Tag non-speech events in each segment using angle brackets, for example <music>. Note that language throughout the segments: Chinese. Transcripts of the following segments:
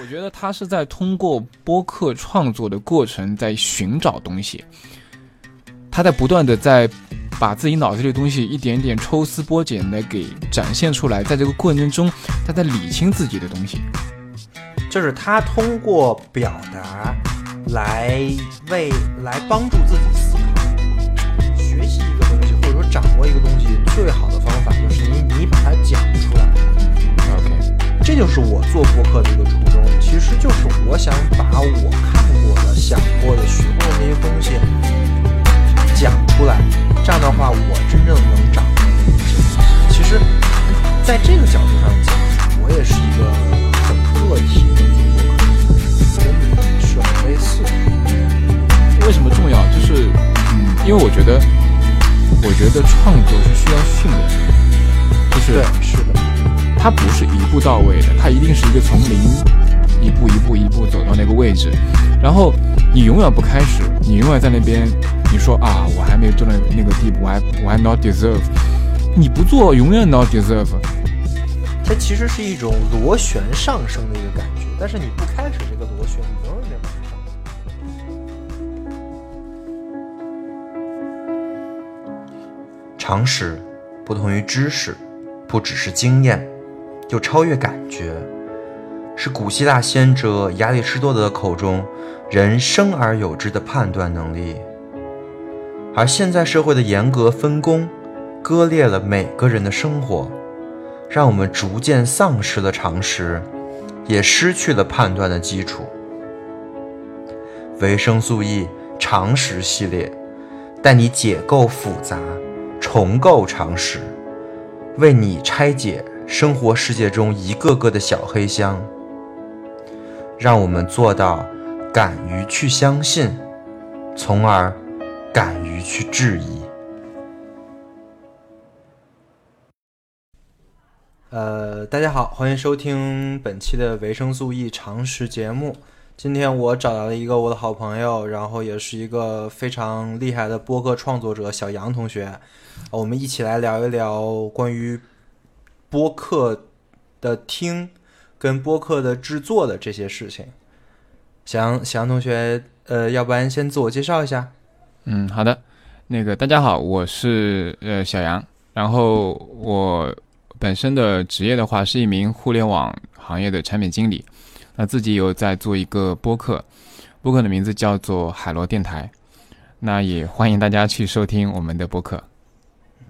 我觉得他是在通过播客创作的过程在寻找东西，他在不断的在把自己脑子里的东西一点点抽丝剥茧的给展现出来，在这个过程中，他在理清自己的东西。就是他通过表达来为来帮助自己思考、学习一个东西，或者说掌握一个东西，最好的方法就是你你把它讲出来。OK，这就是我做播客的一个初衷，其实就是我想把我看过的、想过的、学过的那些东西讲出来，这样的话，我真正能掌握这些东西。其实，在这个角度上讲，我也是一个很个体的做播客，跟你是很类似的。为什么重要？就是，嗯，因为我觉得，我觉得创作是需要训练的，就是对，是的，它不是一步到位的，它一定是一个从零一步一步一步走到那个位置，然后你永远不开始，你永远在那边，你说啊，我还没有做到那个地步，我还我还 not deserve，你不做永远 not deserve，它其实是一种螺旋上升的一个感觉，但是你不开始这个螺旋，你永远没往上。常识不同于知识，不只是经验，又超越感觉，是古希腊先哲亚里士多德口中人生而有之的判断能力。而现在社会的严格分工，割裂了每个人的生活，让我们逐渐丧失了常识，也失去了判断的基础。维生素 E 常识系列带你解构复杂，重构常识，为你拆解生活世界中一个个的小黑箱。让我们做到敢于去相信，从而敢于去质疑。呃，大家好，欢迎收听本期的维生素 E 常识节目。今天我找到了一个我的好朋友，然后也是一个非常厉害的播客创作者小杨同学，我们一起来聊一聊关于播客的听跟播客的制作的这些事情。小杨，小杨同学，呃，要不然先自我介绍一下。嗯，好的，那个大家好，我是呃小杨，然后我本身的职业的话是一名互联网行业的产品经理，那自己有在做一个播客，播客的名字叫做海螺电台，那也欢迎大家去收听我们的播客。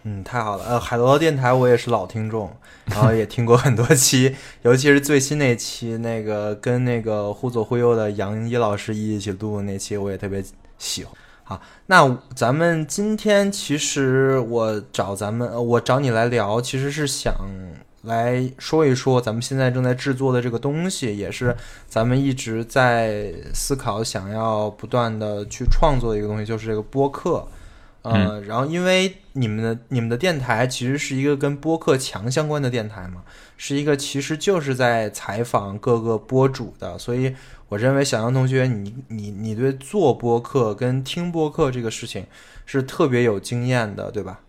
嗯，太好了。呃，海螺电台我也是老听众，<laughs> 然后也听过很多期，尤其是最新那期，那个跟那个忽左忽右的杨一老师一起录的那期，我也特别喜欢。好，那咱们今天其实我找咱们，呃我找你来聊，其实是想来说一说咱们现在正在制作的这个东西，也是咱们一直在思考，想要不断的去创作的一个东西，就是这个播客。呃，然后因为你们的你们的电台其实是一个跟播客强相关的电台嘛，是一个其实就是在采访各个播主的，所以我认为小杨同学你你你对做播客跟听播客这个事情是特别有经验的，对吧？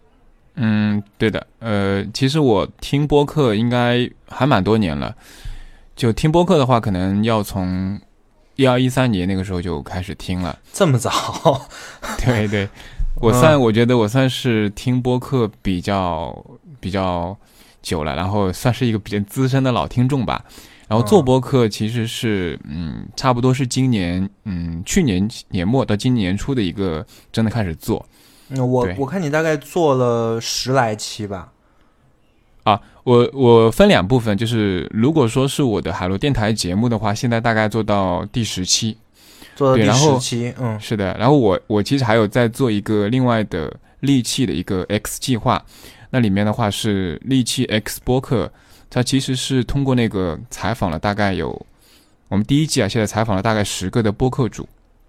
嗯，对的，呃，其实我听播客应该还蛮多年了，就听播客的话，可能要从一二一三年那个时候就开始听了。这么早？对 <laughs> 对，我算、我觉得我算是听播客比较比较久了，然后算是一个比较资深的老听众吧。然后做播客其实是嗯，差不多是今年嗯去年年末到今年年初的一个真的开始做。嗯，我我看你大概做了十来期吧。啊，我我分两部分，就是如果说是我的海螺电台节目的话，现在大概做到第十期，做到第十期，嗯是的。然后我我其实还有在做一个另外的利器的一个 X 计划，那里面的话是利器 X 播客，它其实是通过那个采访了大概有我们第一季啊，现在采访了大概十个的播客主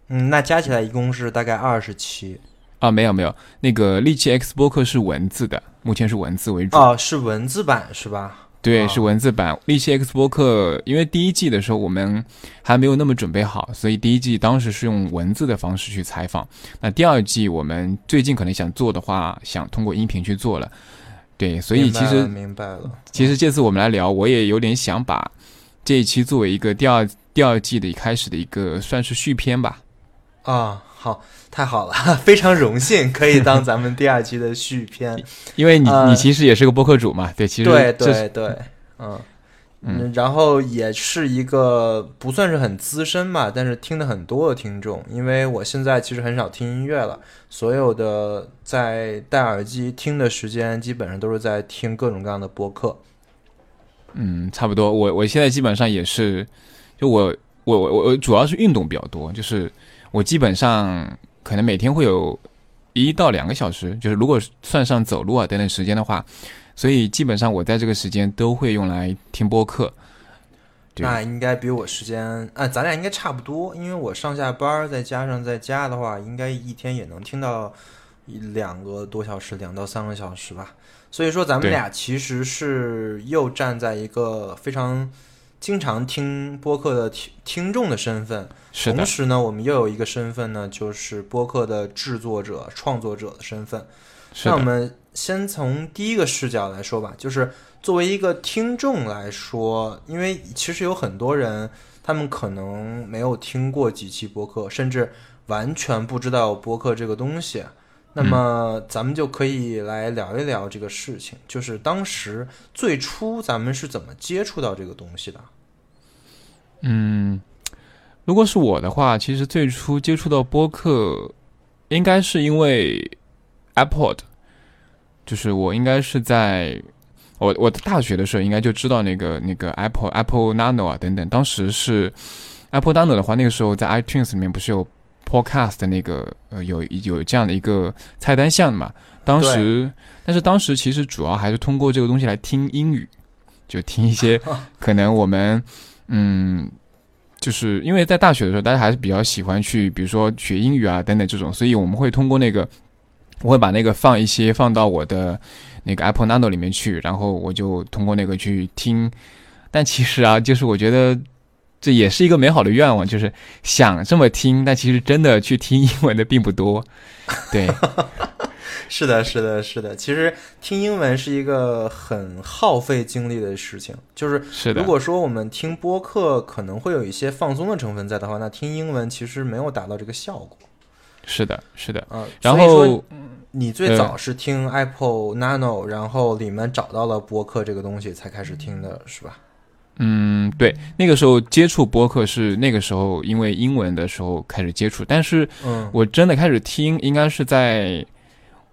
嗯，那加起来一共是大概二十期。啊，没有没有，那个利器 X 播客是文字的，目前是文字为主。哦，是文字版是吧？对，啊是文字版。利器 X 播客，因为第一季的时候我们还没有那么准备好，所以第一季当时是用文字的方式去采访。那第二季我们最近可能想做的话，想通过音频去做了。对，所以其实了明白了，其实这次我们来聊，我也有点想把这一期作为一个第二第二季的一开始的一个算是续篇吧。啊，好，太好了，<laughs> 非常荣幸可以当咱们第二期的续篇。<laughs> 因为你、呃你其实也是个播客主嘛，对，其实对对对，嗯嗯嗯，然后也是一个不算是很资深吧，但是听的很多的听众。因为我现在其实很少听音乐了，所有的在戴耳机听的时间，基本上都是在听各种各样的播客。嗯，差不多。我我现在基本上也是，就我我我我主要是运动比较多，就是我基本上可能每天会有一到两个小时，就是如果算上走路啊等等时间的话，所以基本上我在这个时间都会用来听播客。那应该比我时间啊，咱俩应该差不多，因为我上下班再加上在家的话，应该一天也能听到一两个多小时，两到三个小时吧。所以说，咱们俩其实是又站在一个非常经常听播客的听听众的身份，同，时呢，我们又有一个身份呢，就是播客的制作者、创作者的身份。那我们先从第一个视角来说吧，就是作为一个听众来说，因为其实有很多人，他们可能没有听过几期播客，甚至完全不知道播客这个东西。那么咱们就可以来聊一聊这个事情，就是当时最初咱们是怎么接触到这个东西的？嗯，如果是我的话，其实最初接触到播客，应该是因为 iPod，就是我应该是在我我大学的时候应该就知道那个那个 Apple Apple Nano 啊等等，当时是 Apple Nano 的话，那个时候在 iTunes 里面不是有 Podcast 的那个呃有有这样的一个菜单项嘛？当时，但是当时其实主要还是通过这个东西来听英语，就听一些 <laughs> 可能我们嗯。就是因为在大学的时候，大家还是比较喜欢去，比如说学英语啊等等这种，所以我们会通过那个，我会把那个放一些放到我的那个 Apple Nano 里面去，然后我就通过那个去听。但其实啊，就是我觉得这也是一个美好的愿望，就是想这么听，但其实真的去听英文的并不多。<laughs> 对，是的，是的，是的。其实听英文是一个很耗费精力的事情，就是是的如，果说我们听播客可能会有一些放松的成分在的话，那听英文其实没有达到这个效果是的，是的。啊。然后你最早是听 Apple Nano，然后里面找到了播客这个东西才开始听的，是吧？嗯，对，那个时候接触播客是那个时候因为英文的时候开始接触，但是嗯，我真的开始听，应该是在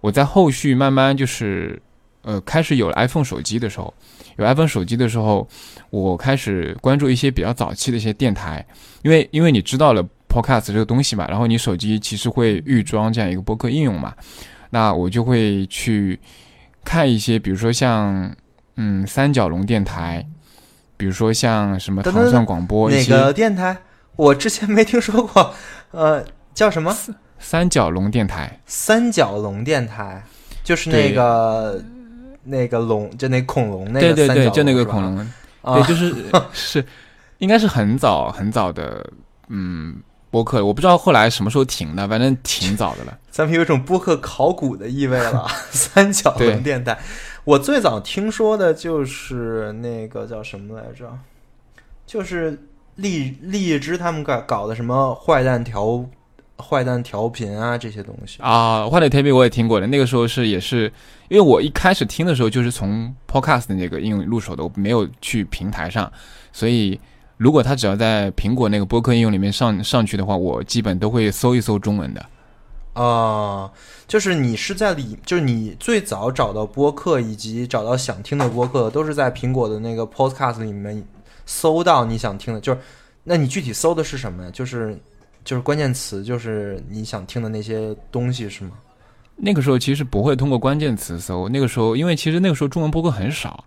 我在后续慢慢就是呃开始有了 iPhone 手机的时候，有 iPhone 手机的时候，我开始关注一些比较早期的一些电台，因为因为你知道了 Podcast 这个东西嘛，然后你手机其实会预装这样一个播客应用嘛，那我就会去看一些，比如说像嗯三角龙电台，比如说像什么等等糖蒜广播一哪个电台？我之前没听说过，呃，叫什么？三角龙电台，三角龙电台，就是那个那个龙，就那恐龙那对对对，个三角就那个恐龙。啊对，就是 <laughs> 是，应该是很早很早的，嗯，播客，我不知道后来什么时候停的，反正挺早的了。<laughs> 咱们有一种播客考古的意味了。<laughs> 三角龙电台，我最早听说的就是那个叫什么来着？就是荔荔枝他们搞搞的什么坏蛋调坏蛋调频啊这些东西。啊，坏蛋调频我也听过的，那个时候是也是，因为我一开始听的时候就是从 Podcast 那个应用入手的，我没有去平台上，所以如果它只要在苹果那个播客应用里面上上去的话，我基本都会搜一搜中文的。啊、就是你是在里，就是你最早找到播客以及找到想听的播客，都是在苹果的那个 Podcast 里面搜到你想听的。就是，那你具体搜的是什么呀？就是就是关键词，就是你想听的那些东西是吗？那个时候其实不会通过关键词搜，那个时候因为其实那个时候中文播客很少，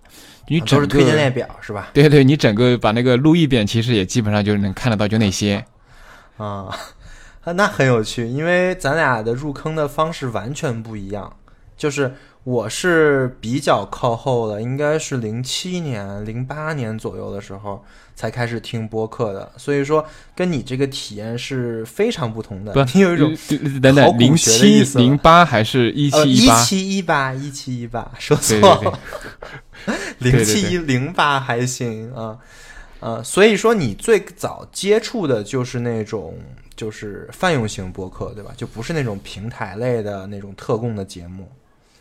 你啊整个都是推荐列表是吧？对对，你整个把那个录一遍，其实也基本上就能看得到，就那些。啊，啊那很有趣，因为咱俩的入坑的方式完全不一样。就是我是比较靠后的，应该是零七年、零八年左右的时候才开始听播客的，所以说跟你这个体验是非常不同的。不 <laughs> 你有一种呃等等，零七零八还是一七一七一八？七一八一七一八说错了，零七一零八还行啊。呃，所以说你最早接触的就是那种就是泛用型播客，对吧？就不是那种平台类的那种特供的节目。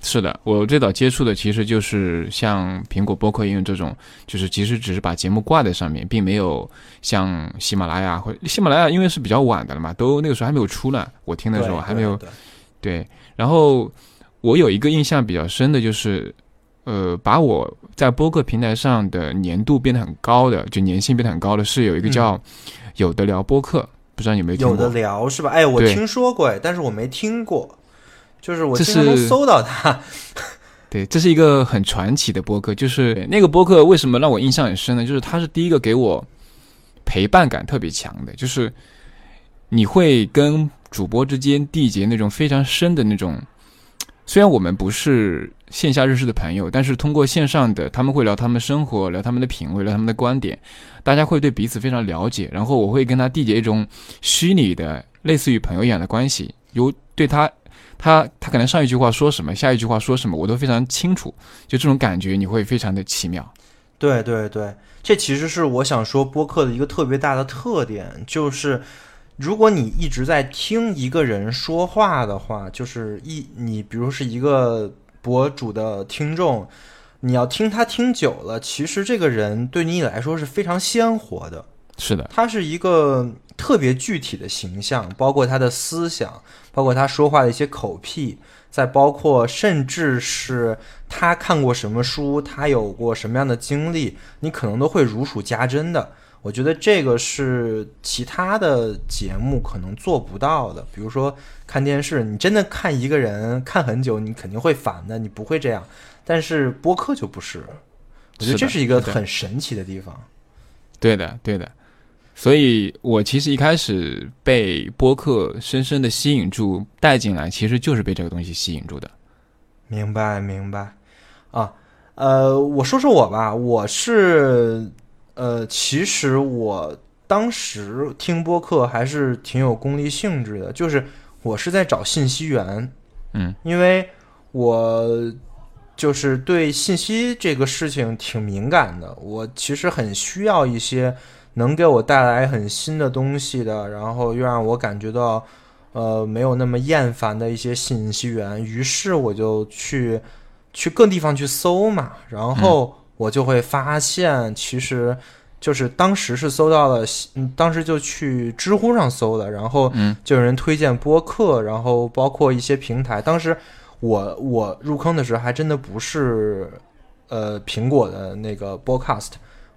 是的，我最早接触的其实就是像苹果播客应用这种，就是其实只是把节目挂在上面，并没有像喜马拉雅或喜马拉雅，因为是比较晚的了嘛，都那个时候还没有出呢。我听的时候还没有对对。然后我有一个印象比较深的就是，呃，把我在播客平台上的年度变得很高的，就粘性变得很高的是有一个叫有的聊播客，不知道你有没有听过？有的聊是吧？哎，我听说过，哎，但是我没听过，就是我这经常能是搜到它。<laughs> 对，这是一个很传奇的播客，就是那个播客为什么让我印象很深呢？就是它是第一个给我陪伴感特别强的，就是你会跟主播之间缔结那种非常深的那种，虽然我们不是线下认识的朋友，但是通过线上的，他们会聊他们生活，聊他们的品味，聊他们的观点，大家会对彼此非常了解，然后我会跟他缔结一种虚拟的类似于朋友一样的关系，有对他。他他可能上一句话说什么，下一句话说什么，我都非常清楚。就这种感觉，你会非常的奇妙。对对对，这其实是我想说播客的一个特别大的特点，就是如果你一直在听一个人说话的话，就是一你比如是一个博主的听众，你要听他听久了，其实这个人对你来说是非常鲜活的。是的，他是一个特别具体的形象，包括他的思想，包括他说话的一些口癖，再包括甚至是他看过什么书，他有过什么样的经历，你可能都会如数家珍的。我觉得这个是其他的节目可能做不到的。比如说看电视，你真的看一个人看很久，你肯定会烦的，你不会这样。但是播客就不是，我觉得这是一个很神奇的地方。对的，对的。所以我其实一开始被播客深深的吸引住，带进来，其实就是被这个东西吸引住的。明白明白，啊，呃，我说说我吧，我是，呃，其实我当时听播客还是挺有功利性质的，就是我是在找信息源，嗯，因为我就是对信息这个事情挺敏感的，我其实很需要一些能给我带来很新的东西的，然后又让我感觉到呃没有那么厌烦的一些信息源，于是我就去去各地方去搜嘛，然后我就会发现，其实就是当时是搜到了，嗯，当时就去知乎上搜的，然后嗯。就有人推荐播客，然后包括一些平台，当时我我入坑的时候还真的不是呃苹果的那个 Podcast，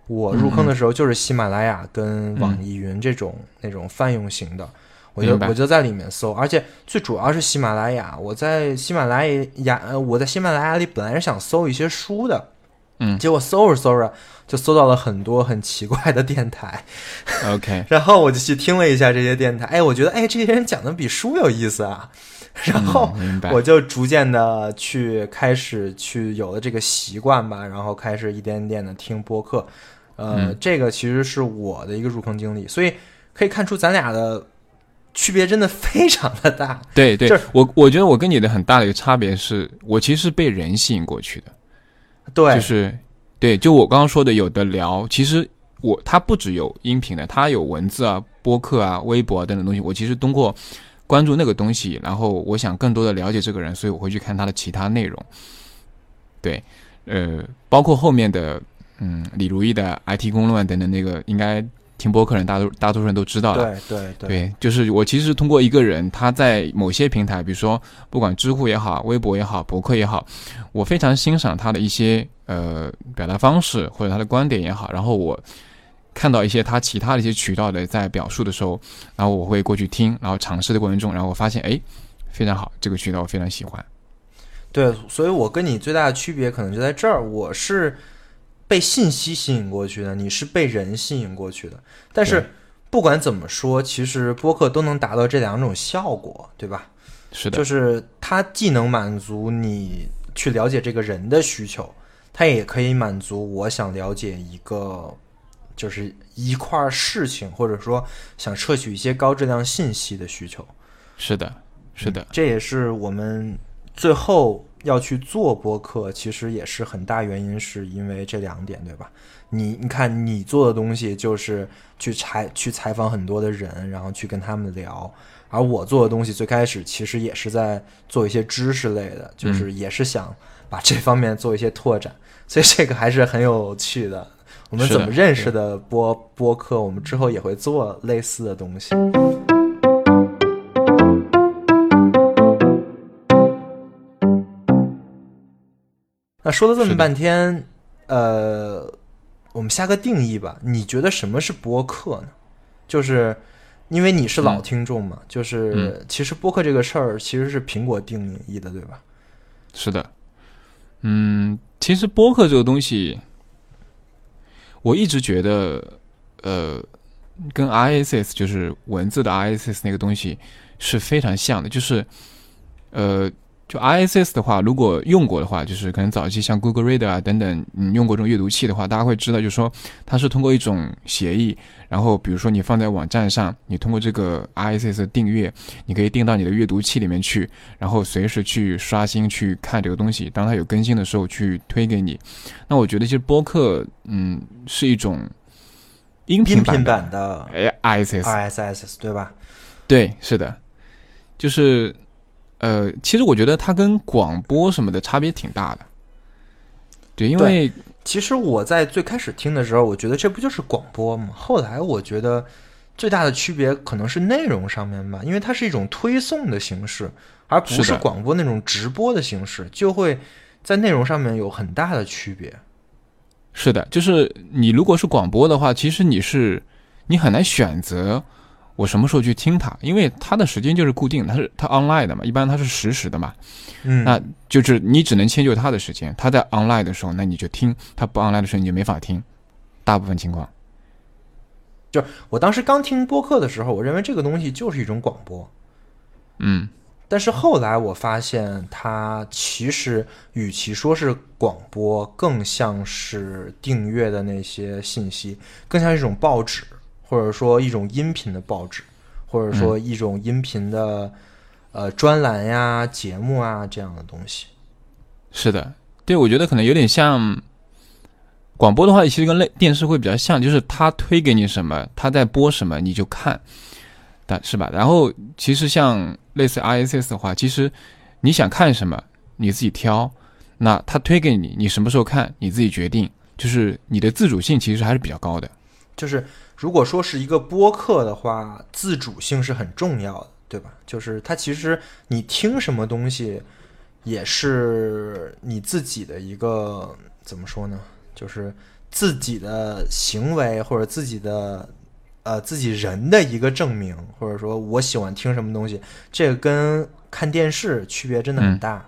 我入坑的时候就是喜马拉雅跟网易云这种、那种泛用型的，我就我就在里面搜，而且最主要是喜马拉雅，我在喜马拉雅呃我在喜马拉雅里本来是想搜一些书的，嗯。结果搜着搜着就搜到了很多很奇怪的电台，，OK，<laughs> 然后我就去听了一下这些电台，哎，我觉得哎这些人讲的比书有意思啊，<laughs> 然后。我就逐渐的去开始去有了这个习惯吧，然后开始一点点的听播客，呃，嗯。这个其实是我的一个入坑经历，所以可以看出咱俩的区别真的非常的大。对对，我我觉得我跟你的很大的一个差别是，我其实是被人吸引过去的。对，就是对，就我刚刚说的有的聊，其实我它不只有音频的，它有文字啊、播客啊、微博啊等等东西。我其实通过关注那个东西，然后我想更多的了解这个人，所以我会去看他的其他内容。对，呃，包括后面的嗯李如意的 IT 公论等等那个，应该听播客人大多大多数人都知道了。对对对对，就是我其实通过一个人，他在某些平台，比如说不管知乎也好、微博也好、博客也好，我非常欣赏他的一些呃表达方式或者他的观点也好，然后我看到一些他其他的一些渠道的在表述的时候，然后我会过去听，然后尝试的过程中，然后我发现哎非常好，这个渠道我非常喜欢。对，所以我跟你最大的区别可能就在这儿，我是被信息吸引过去的，你是被人吸引过去的。但是不管怎么说，其实播客都能达到这两种效果，对吧？是的，就是它既能满足你去了解这个人的需求，它也可以满足我想了解一个就是一块儿事情，或者说想摄取一些高质量信息的需求。是的，是的，这也是我们最后要去做播客，其实也是很大原因，是因为这两点，对吧？你你看你做的东西就是去采去采访很多的人，然后去跟他们聊。而我做的东西最开始其实也是在做一些知识类的，就是也是想把这方面做一些拓展，所以这个还是很有趣的。我们怎么认识的播播客？我们之后也会做类似的东西。那说了这么半天，呃，我们下个定义吧。你觉得什么是播客呢？就是因为你是老听众嘛，就是其实播客这个事儿其实是苹果定义的，对吧？是的。嗯，其实播客这个东西。我一直觉得，呃，跟 RSS 就是文字的 RSS 那个东西是非常像的，就是，呃，就 RSS 的话，如果用过的话，就是可能早期像 Google Reader 啊等等，你用过这种阅读器的话，大家会知道，就是说它是通过一种协议，然后比如说你放在网站上，你通过这个 RSS 订阅，你可以订到你的阅读器里面去，然后随时去刷新去看这个东西，当它有更新的时候去推给你。那我觉得其实播客，嗯。是一种音频版的哎，RSS，RSS 对吧？对，是的，就是呃，其实我觉得它跟广播什么的差别挺大的。对，因为其实我在最开始听的时候，我觉得这不就是广播吗？后来我觉得最大的区别可能是内容上面吧，因为它是一种推送的形式，而不是广播那种直播的形式，就会在内容上面有很大的区别。是的，就是你如果是广播的话，其实你是你很难选择我什么时候去听它，因为它的时间就是固定，它是它 online 的嘛，一般它是实时的嘛，嗯，那就是你只能迁就它的时间，它在 online 的时候，那你就听；它不 online 的时候，你就没法听。大部分情况，就我当时刚听播客的时候，我认为这个东西就是一种广播，嗯。但是后来我发现，它其实与其说是广播，更像是订阅的那些信息，更像一种报纸，或者说一种音频的报纸，或者说一种音频的呃专栏呀、节目啊这样的东西。是的，对，我觉得可能有点像广播的话，其实跟类电视会比较像，就是他推给你什么，他在播什么，你就看。但是吧？然后其实像类似 RSS 的话，其实你想看什么，你自己挑。那他推给你，你什么时候看，你自己决定。就是你的自主性其实还是比较高的。就是如果说是一个播客的话，自主性是很重要的，对吧？就是它其实你听什么东西，也是你自己的一个怎么说呢？就是自己的行为或者自己的。呃，自己人的一个证明，或者说我喜欢听什么东西，这个跟看电视区别真的很大。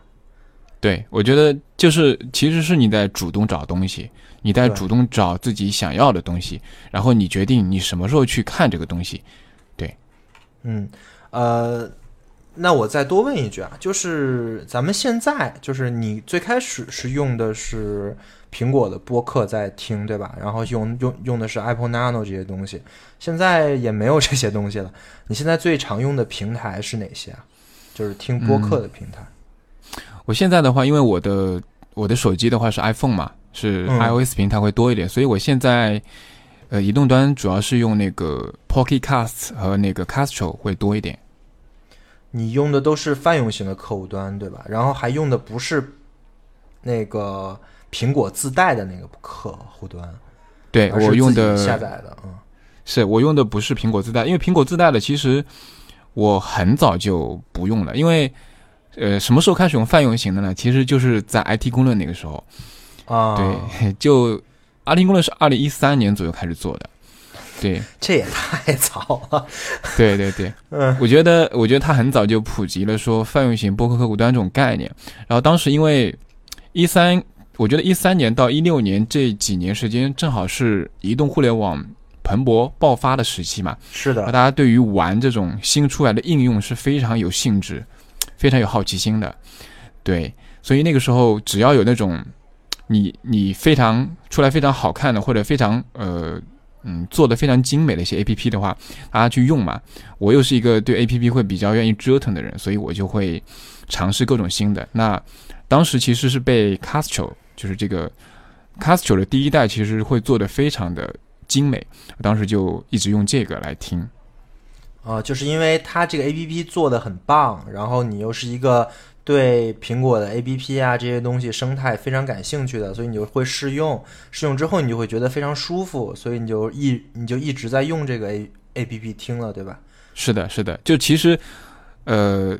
对，我觉得就是其实是你在主动找东西，你在主动找自己想要的东西，然后你决定你什么时候去看这个东西。对，嗯，呃，那我再多问一句啊，就是咱们现在，就是你最开始是用的是。苹果的播客在听，对吧？然后用用用的是 Apple Nano 这些东西，现在也没有这些东西了。<laughs> 你现在最常用的平台是哪些啊？就是听播客的平台。我现在的话，因为我的我的手机的话是 iPhone 嘛，是 iOS 平台会多一点，所以我现在呃移动端主要是用那个 Pocket Casts 和那个 Castro 会多一点。你用的都是泛用型的客户端，对吧？然后还用的不是那个。苹果自带的那个客户端，对我用的下载的，嗯，是我用的不是苹果自带，因为苹果自带的其实我很早就不用了，因为呃，什么时候开始用泛用型的呢？其实就是在 IT 公论那个时候啊，对，<laughs> 就 IT 公论是二零一三年左右开始做的，对，这也太早了，<laughs> 对对对，嗯，我觉得我觉得他很早就普及了说泛用型播客客户端这种概念，然后当时因为一三。我觉得一三年到一六年这几年时间，正好是移动互联网蓬勃爆发的时期嘛。是的，大家对于玩这种新出来的应用是非常有兴致，非常有好奇心的。对，所以那个时候只要有那种你你非常出来非常好看的，或者非常呃嗯做的非常精美的一些 A P P 的话，大家去用嘛。我又是一个对 A P P 会比较愿意折腾的人，所以我就会尝试各种新的。那当时其实是被 Castro。就是这个，Castro 的第一代其实会做的非常的精美，我当时就一直用这个来听。啊，就是因为它这个 A P P 做的很棒，然后你又是一个对苹果的 A P P 啊这些东西生态非常感兴趣的，所以你就会试用，试用之后你就会觉得非常舒服，所以你就一你就一直在用这个 A A P P 听了，对吧？是的，是的，就其实，呃，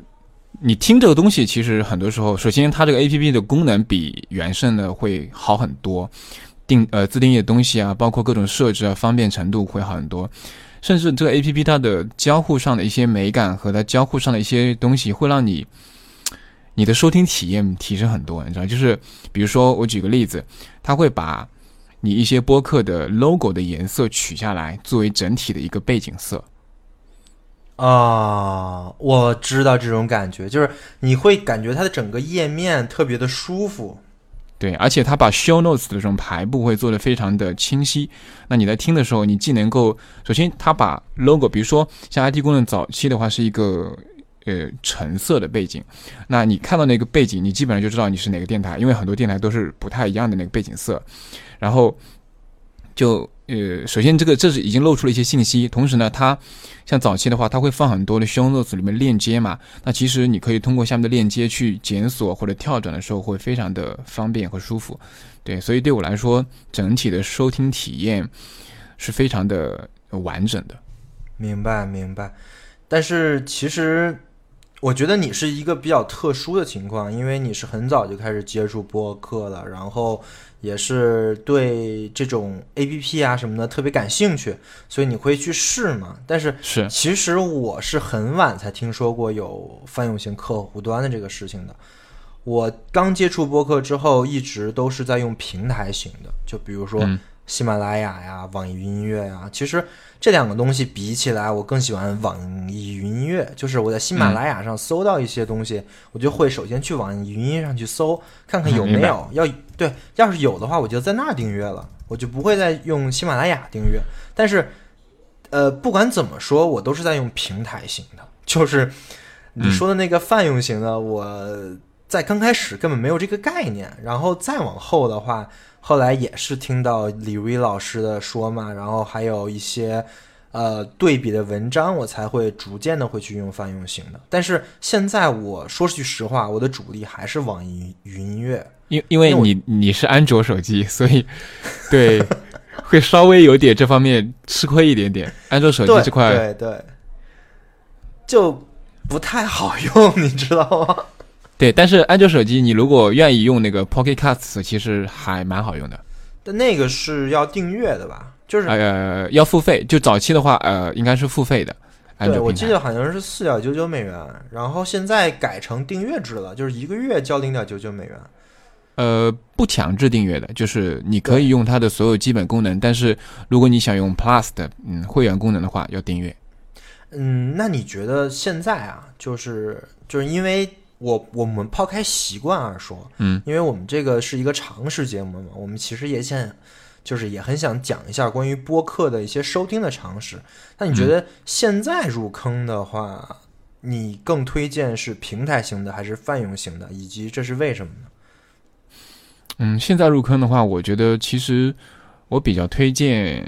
你听这个东西，其实很多时候，首先它这个 A P P 的功能比原生的会好很多，定呃自定义的东西啊，包括各种设置啊，方便程度会好很多。甚至这个 A P P 它的交互上的一些美感和它交互上的一些东西，会让你你的收听体验提升很多。你知道，就是比如说我举个例子，它会把你一些播客的 logo 的颜色取下来，作为整体的一个背景色。啊，我知道这种感觉，就是你会感觉它的整个页面特别的舒服。对，而且它把 show notes 的这种排布会做得非常的清晰。那你在听的时候，你既能够，首先它把 logo，比如说像 IT 功能早期的话是一个呃橙色的背景，那你看到那个背景，你基本上就知道你是哪个电台，因为很多电台都是不太一样的那个背景色。然后就呃，首先这个这是已经露出了一些信息，同时呢，它像早期的话，它会放很多的 show notes 里面链接嘛，那其实你可以通过下面的链接去检索或者跳转的时候会非常的方便和舒服，对，所以对我来说，整体的收听体验是非常的完整的。明白，明白。但是其实我觉得你是一个比较特殊的情况，因为你是很早就开始接触播客了，然后。也是对这种 A P P 啊什么的特别感兴趣，所以你会去试嘛？但是是，其实我是很晚才听说过有泛用型客户端的这个事情的。我刚接触播客之后，一直都是在用平台型的，就比如说。喜马拉雅呀，网易云音乐呀，其实这两个东西比起来，我更喜欢网易云音乐。就是我在喜马拉雅上搜到一些东西，我就会首先去网易云音乐上去搜，看看有没有。要对，要是有的话，我就在那儿订阅了，我就不会再用喜马拉雅订阅。但是，呃，不管怎么说，我都是在用平台型的。就是你说的那个泛用型的，我在刚开始根本没有这个概念，然后再往后的话。后来也是听到李威老师的说嘛，然后还有一些呃对比的文章，我才会逐渐的会去用泛用型的。但是现在我说句实话，我的主力还是网易云音乐，因因为你你是安卓手机，所以对会稍微有点这方面吃亏一点点。安卓手机这块对对就不太好用，你知道吗？对，但是安卓手机，你如果愿意用那个 Pocket Casts，其实还蛮好用的。但那个是要订阅的吧？就是呃，要付费。就早期的话，呃，应该是付费的。对，我记得好像是四点九九美元，然后现在改成订阅制了，就是一个月交零点九九美元。呃，不强制订阅的，就是你可以用它的所有基本功能，但是如果你想用 Plus 的嗯会员功能的话，要订阅。嗯，那你觉得现在啊，就是就是因为。我我们抛开习惯而说，嗯，因为我们这个是一个常识节目嘛，我们其实也想，就是也很想讲一下关于播客的一些收听的常识。那你觉得现在入坑的话，你更推荐是平台型的还是泛用型的，以及这是为什么呢？嗯，现在入坑的话，我觉得其实我比较推荐。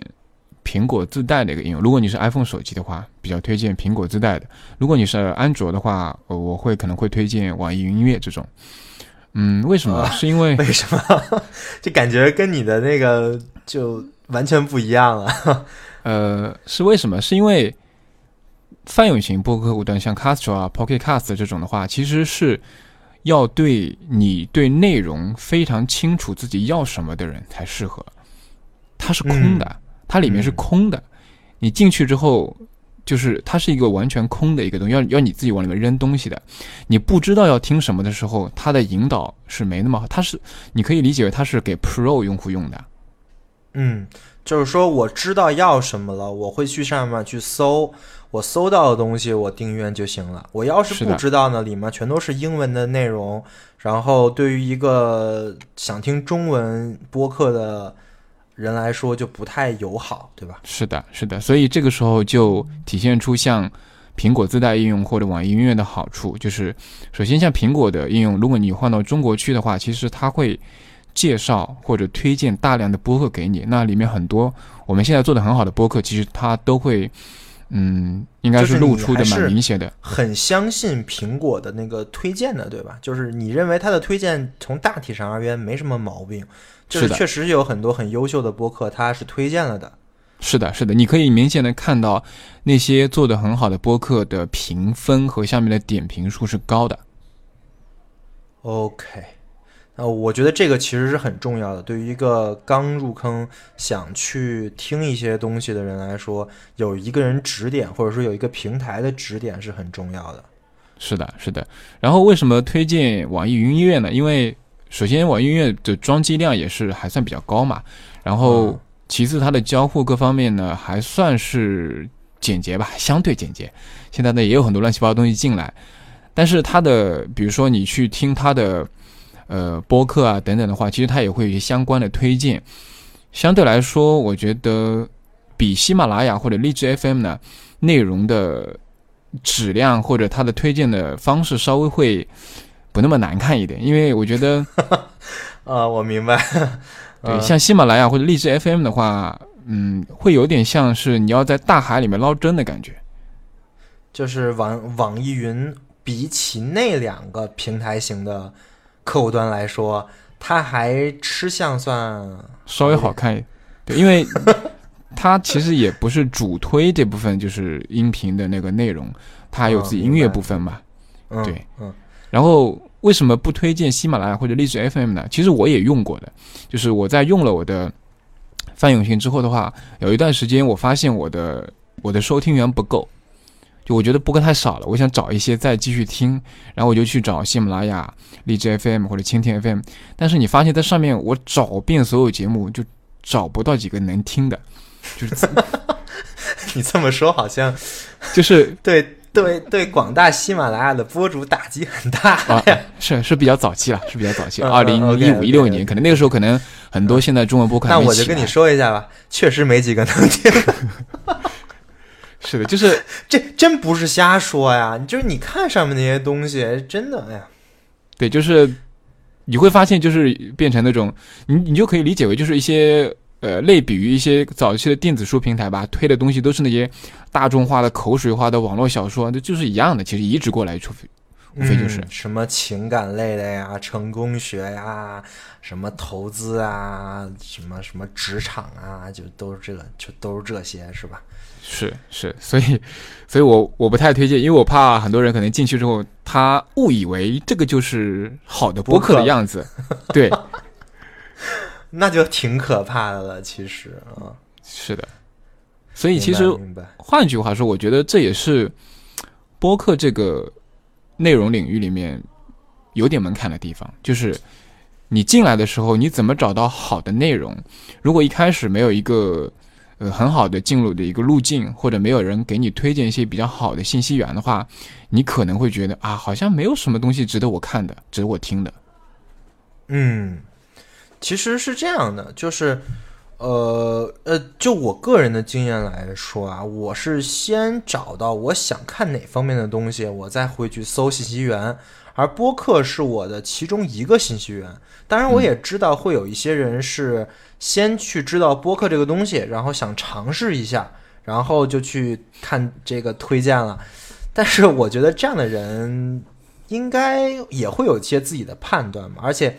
苹果自带的一个应用，如果你是 iPhone 手机的话，比较推荐苹果自带的；如果你是安卓的话，我会可能会推荐网易云音乐这种。嗯，为什么？是因为 <laughs> 为什么？<laughs> 就感觉跟你的那个就完全不一样了。<laughs> 呃，是为什么？是因为泛用型播客客户端，像 Castro 啊、Pocket Cast 这种的话，其实是要对你对内容非常清楚自己要什么的人才适合。它是空的。它里面是空的，你进去之后，就是它是一个完全空的一个东西，要要你自己往里面扔东西的。你不知道要听什么的时候，它的引导是没那么好。它是你可以理解为它是给 Pro 用户用的。嗯，就是说我知道要什么了，我会去上面去搜，我搜到的东西我订阅就行了。我要是不知道呢，里面全都是英文的内容，然后对于一个想听中文播客的。人来说就不太友好，对吧？是的，是的，所以这个时候就体现出像苹果自带应用或者网易音乐的好处，就是首先像苹果的应用，如果你换到中国区的话，其实它会介绍或者推荐大量的播客给你，那里面很多我们现在做的很好的播客，其实它都会，嗯，应该是露出的蛮明显的。很相信苹果的那个推荐的，对吧？就是你认为它的推荐从大体上而言没什么毛病，就是确实有很多很优秀的播客，它是推荐了的。是的，是的，你可以明显的看到那些做的很好的播客的评分和下面的点评数是高的。OK，呃，我觉得这个其实是很重要的，对于一个刚入坑想去听一些东西的人来说，有一个人指点，或者说有一个平台的指点是很重要的。是的，是的。然后为什么推荐网易云音乐呢？因为首先网易云音乐的装机量也是还算比较高嘛，然后嗯其次它的交互各方面呢还算是简洁吧，相对简洁。现在呢也有很多乱七八糟东西进来，但是它的比如说你去听它的呃播客啊等等的话，其实它也会有一些相关的推荐。相对来说，我觉得比喜马拉雅或者荔枝 FM 呢内容的质量或者它的推荐的方式稍微会不那么难看一点，因为我觉得 <laughs> 啊，我明白。<laughs> 对嗯像喜马拉雅或者荔枝 FM 的话，嗯，会有点像是你要在大海里面捞针的感觉。就是网网易云比起那两个平台型的客户端来说，它还吃相算稍微好看一点，对，因为 <laughs> 它其实也不是主推这部分，就是音频的那个内容，它还有自己音乐部分嘛。嗯对嗯然后为什么不推荐喜马拉雅或者荔枝 FM 呢？其实我也用过的，就是我在用了我的范永信之后的话，有一段时间我发现我的我的收听源不够，就我觉得播客太少了，我想找一些再继续听，然后我就去找喜马拉雅、荔枝 FM 或者蜻蜓 FM，但是你发现在上面我找遍所有节目就找不到几个能听的，就是 <laughs> 你这么说好像就是 <laughs> 对对对广大喜马拉雅的播主打击很大啊，是是比较早期了，是比较早期，二零一五一六年，可能那个时候可能很多现在中文播客还那我就跟你说一下吧，确实没几个能听，<laughs> 是的，就是 <laughs> 这真不是瞎说呀！就是你看上面那些东西，真的，哎呀，对，就是你会发现，就是变成那种你你就可以理解为就是一些呃类比于一些早期的电子书平台吧，推的东西都是那些大众化的、口水化的网络小说，这就是一样的。其实移植过来，除非无非就是嗯什么情感类的呀、成功学呀、什么投资啊、什么什么职场啊，就都是这个，就都是这些，是吧？是是，所以所以我我不太推荐，因为我怕很多人可能进去之后，他误以为这个就是好的播客的样子，对，<laughs> 那就挺可怕的了，其实啊。是的。所以其实，换句话说，我觉得这也是播客这个内容领域里面有点门槛的地方，就是你进来的时候，你怎么找到好的内容？如果一开始没有一个呃很好的进入的一个路径，或者没有人给你推荐一些比较好的信息源的话，你可能会觉得啊，好像没有什么东西值得我看的，值得我听的。嗯，其实是这样的，就是，呃呃，就我个人的经验来说啊，我是先找到我想看哪方面的东西，我再会去搜信息源，而播客是我的其中一个信息源。当然，我也知道会有一些人是先去知道播客这个东西，然后想尝试一下，然后就去看这个推荐了。但是我觉得这样的人应该也会有一些自己的判断嘛，而且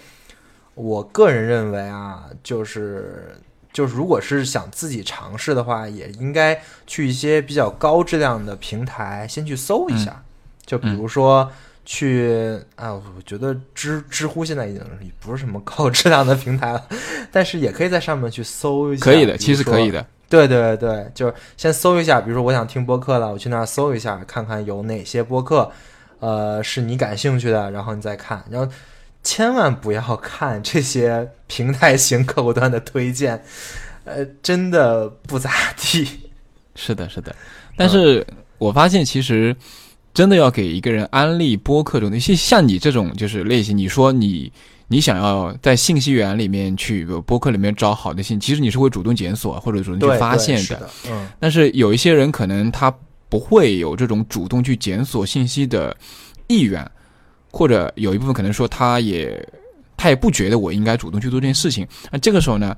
我个人认为啊，就是就是如果是想自己尝试的话，也应该去一些比较高质量的平台先去搜一下，就比如说。去啊，我觉得知知乎现在已经不是什么高质量的平台了，但是也可以在上面去搜一下。可以的，其实可以的。对对对，就是先搜一下，比如说我想听播客了，我去那儿搜一下，看看有哪些播客，呃，是你感兴趣的，然后你再看，然后千万不要看这些平台型客户端的推荐，呃，真的不咋地。<laughs> 是的，是的。但是我发现其实真的要给一个人安利播客这种东西，像你这种就是类型，你说你你想要在信息源里面去播客里面找好的信，其实你是会主动检索或者主动，去发现的。的，嗯但是有一些人可能他不会有这种主动去检索信息的意愿，或者有一部分可能说他也他也不觉得我应该主动去做这件事情。那这个时候呢，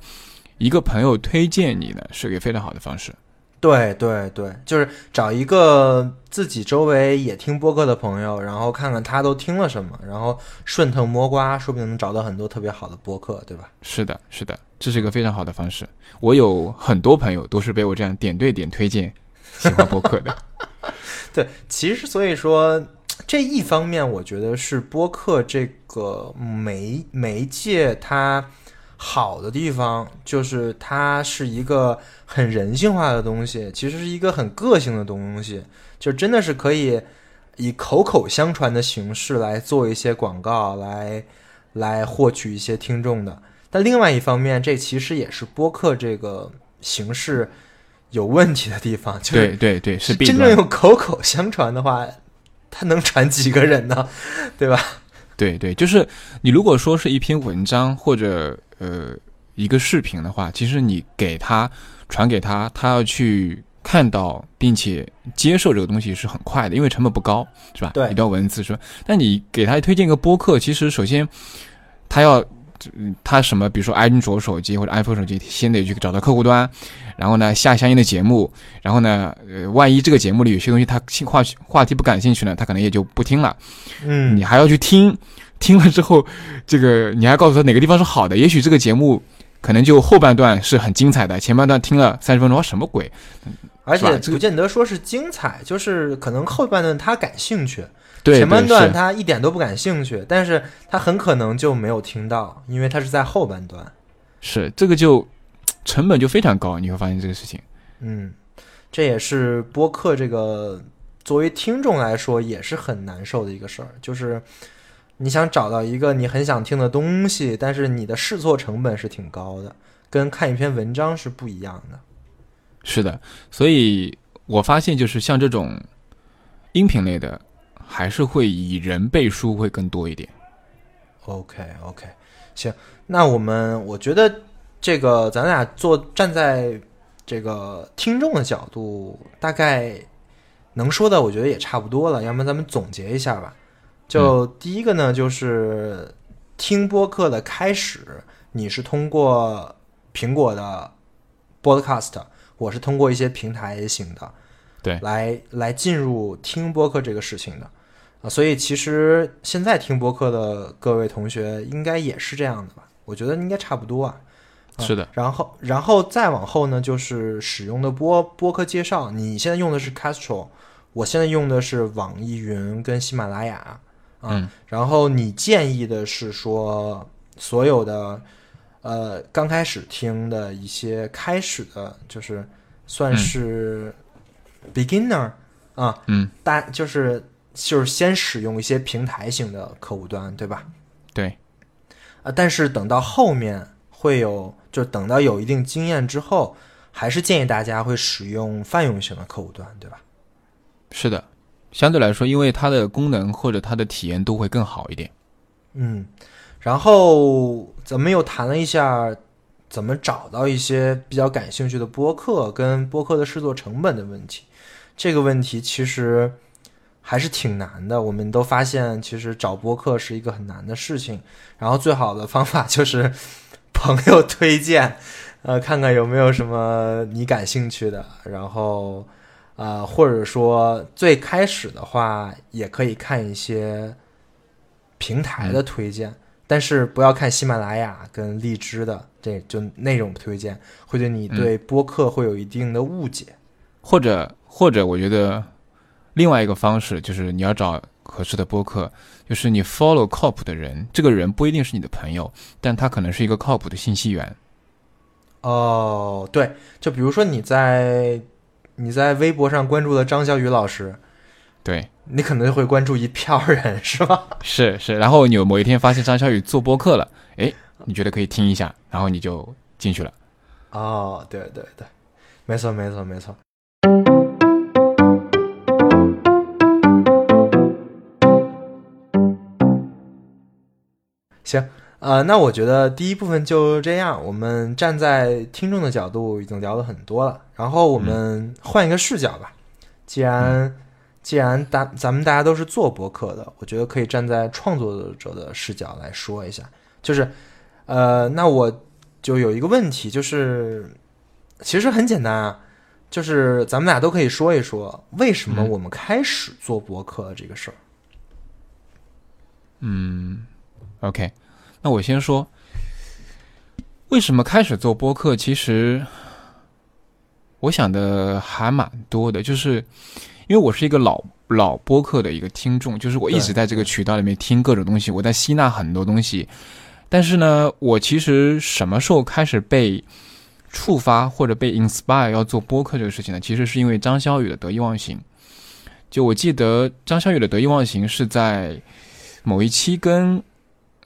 一个朋友推荐你呢，是个非常好的方式。对对对，就是找一个自己周围也听播客的朋友，然后看看他都听了什么，然后顺藤摸瓜，说不定能找到很多特别好的播客，对吧？是的，是的，这是一个非常好的方式。我有很多朋友都是被我这样点对点推荐喜欢播客的。<laughs> 对，其实所以说这一方面，我觉得是播客这个媒媒介它好的地方，就是它是一个很人性化的东西，其实是一个很个性的东西，就真的是可以以口口相传的形式来做一些广告，来来获取一些听众的。但另外一方面，这其实也是播客这个形式有问题的地方，<laughs> 就是对对对，是弊真正。用口口相传的话，它能传几个人呢？<laughs> 对吧？对对，就是你如果说是一篇文章或者呃一个视频的话，其实你给他传给他，他要去看到并且接受这个东西是很快的，因为成本不高，是吧？对一段文字是吧？但你给他推荐一个播客，其实首先他要。嗯他什么，比如说安卓手机或者 iPhone 手机，先得去找到客户端，然后呢下相应的节目，然后呢，呃，万一这个节目里有些东西他兴话话题不感兴趣呢，他可能也就不听了。嗯你还要去听，<laughs> 听了之后，这个你还告诉他哪个地方是好的。也许这个节目可能就后半段是很精彩的，前半段听了三十分钟，什么鬼？而且不见得说是精彩，就是可能后半段他感兴趣，对，前半段他一点都不感兴趣，但是他很可能就没有听到，因为他是在后半段。是这个就成本就非常高，你会发现这个事情。嗯，这也是播客这个作为听众来说也是很难受的一个事儿，就是你想找到一个你很想听的东西，但是你的试错成本是挺高的，跟看一篇文章是不一样的。是的，所以我发现就是像这种音频类的，还是会以人背书会更多一点。OK OK，行，那我们我觉得这个咱俩做站在这个听众的角度，大概能说的，我觉得也差不多了。要不然咱们总结一下吧。就第一个呢，就是听播客的开始，你是通过苹果的 Podcast，我是通过一些平台型的，对来来进入听播客这个事情的。啊，所以其实现在听播客的各位同学应该也是这样的吧？我觉得应该差不多啊。啊是的，然后，然后再往后呢，就是使用的播播客介绍。你现在用的是 Castro，我现在用的是网易云跟喜马拉雅啊。嗯然后你建议的是说，所有的呃刚开始听的一些开始的，就是算是 beginner、啊，嗯，大就是就是先使用一些平台型的客户端，对吧？对，啊，但是等到后面会有，就等到有一定经验之后，还是建议大家会使用泛用型的客户端，对吧？是的。相对来说，因为它的功能或者它的体验都会更好一点。嗯，然后咱们又谈了一下怎么找到一些比较感兴趣的播客跟播客的制作成本的问题。这个问题其实还是挺难的。我们都发现，其实找播客是一个很难的事情。然后最好的方法就是 <laughs> 朋友推荐，呃，看看有没有什么你感兴趣的，然后。呃、或者说最开始的话，也可以看一些平台的推荐，但是不要看喜马拉雅跟荔枝的这就那种推荐，会对你对播客会有一定的误解。或者或者，我觉得另外一个方式就是你要找合适的播客，就是你 follow 靠谱的人，这个人不一定是你的朋友，但他可能是一个靠谱的信息源。哦，对，就比如说你在你在微博上关注了张小雨老师，对，你可能会关注一票人，是吧？<laughs> 是是。然后你有某一天发现张小雨做播客了，诶，你觉得可以听一下，然后你就进去了。哦，对对对，没错没错没错。行，呃，那我觉得第一部分就这样。我们站在听众的角度已经聊了很多了，然后我们换一个视角吧。既然既然大咱们大家都是做博客的，我觉得可以站在创作者的视角来说一下。就是，呃，那我就有一个问题，就是其实很简单啊，就是咱们俩都可以说一说，为什么嗯我们开始做博客这个事儿。OK，那我先说，为什么开始做播客？其实我想的还蛮多的，就是因为我是一个老老播客的一个听众，就是我一直在这个渠道里面听各种东西，我在吸纳很多东西。但是呢，我其实什么时候开始被触发或者被 inspire 要做播客这个事情呢？其实是因为张小雨的得意忘形。就我记得张小雨的得意忘形是在某一期跟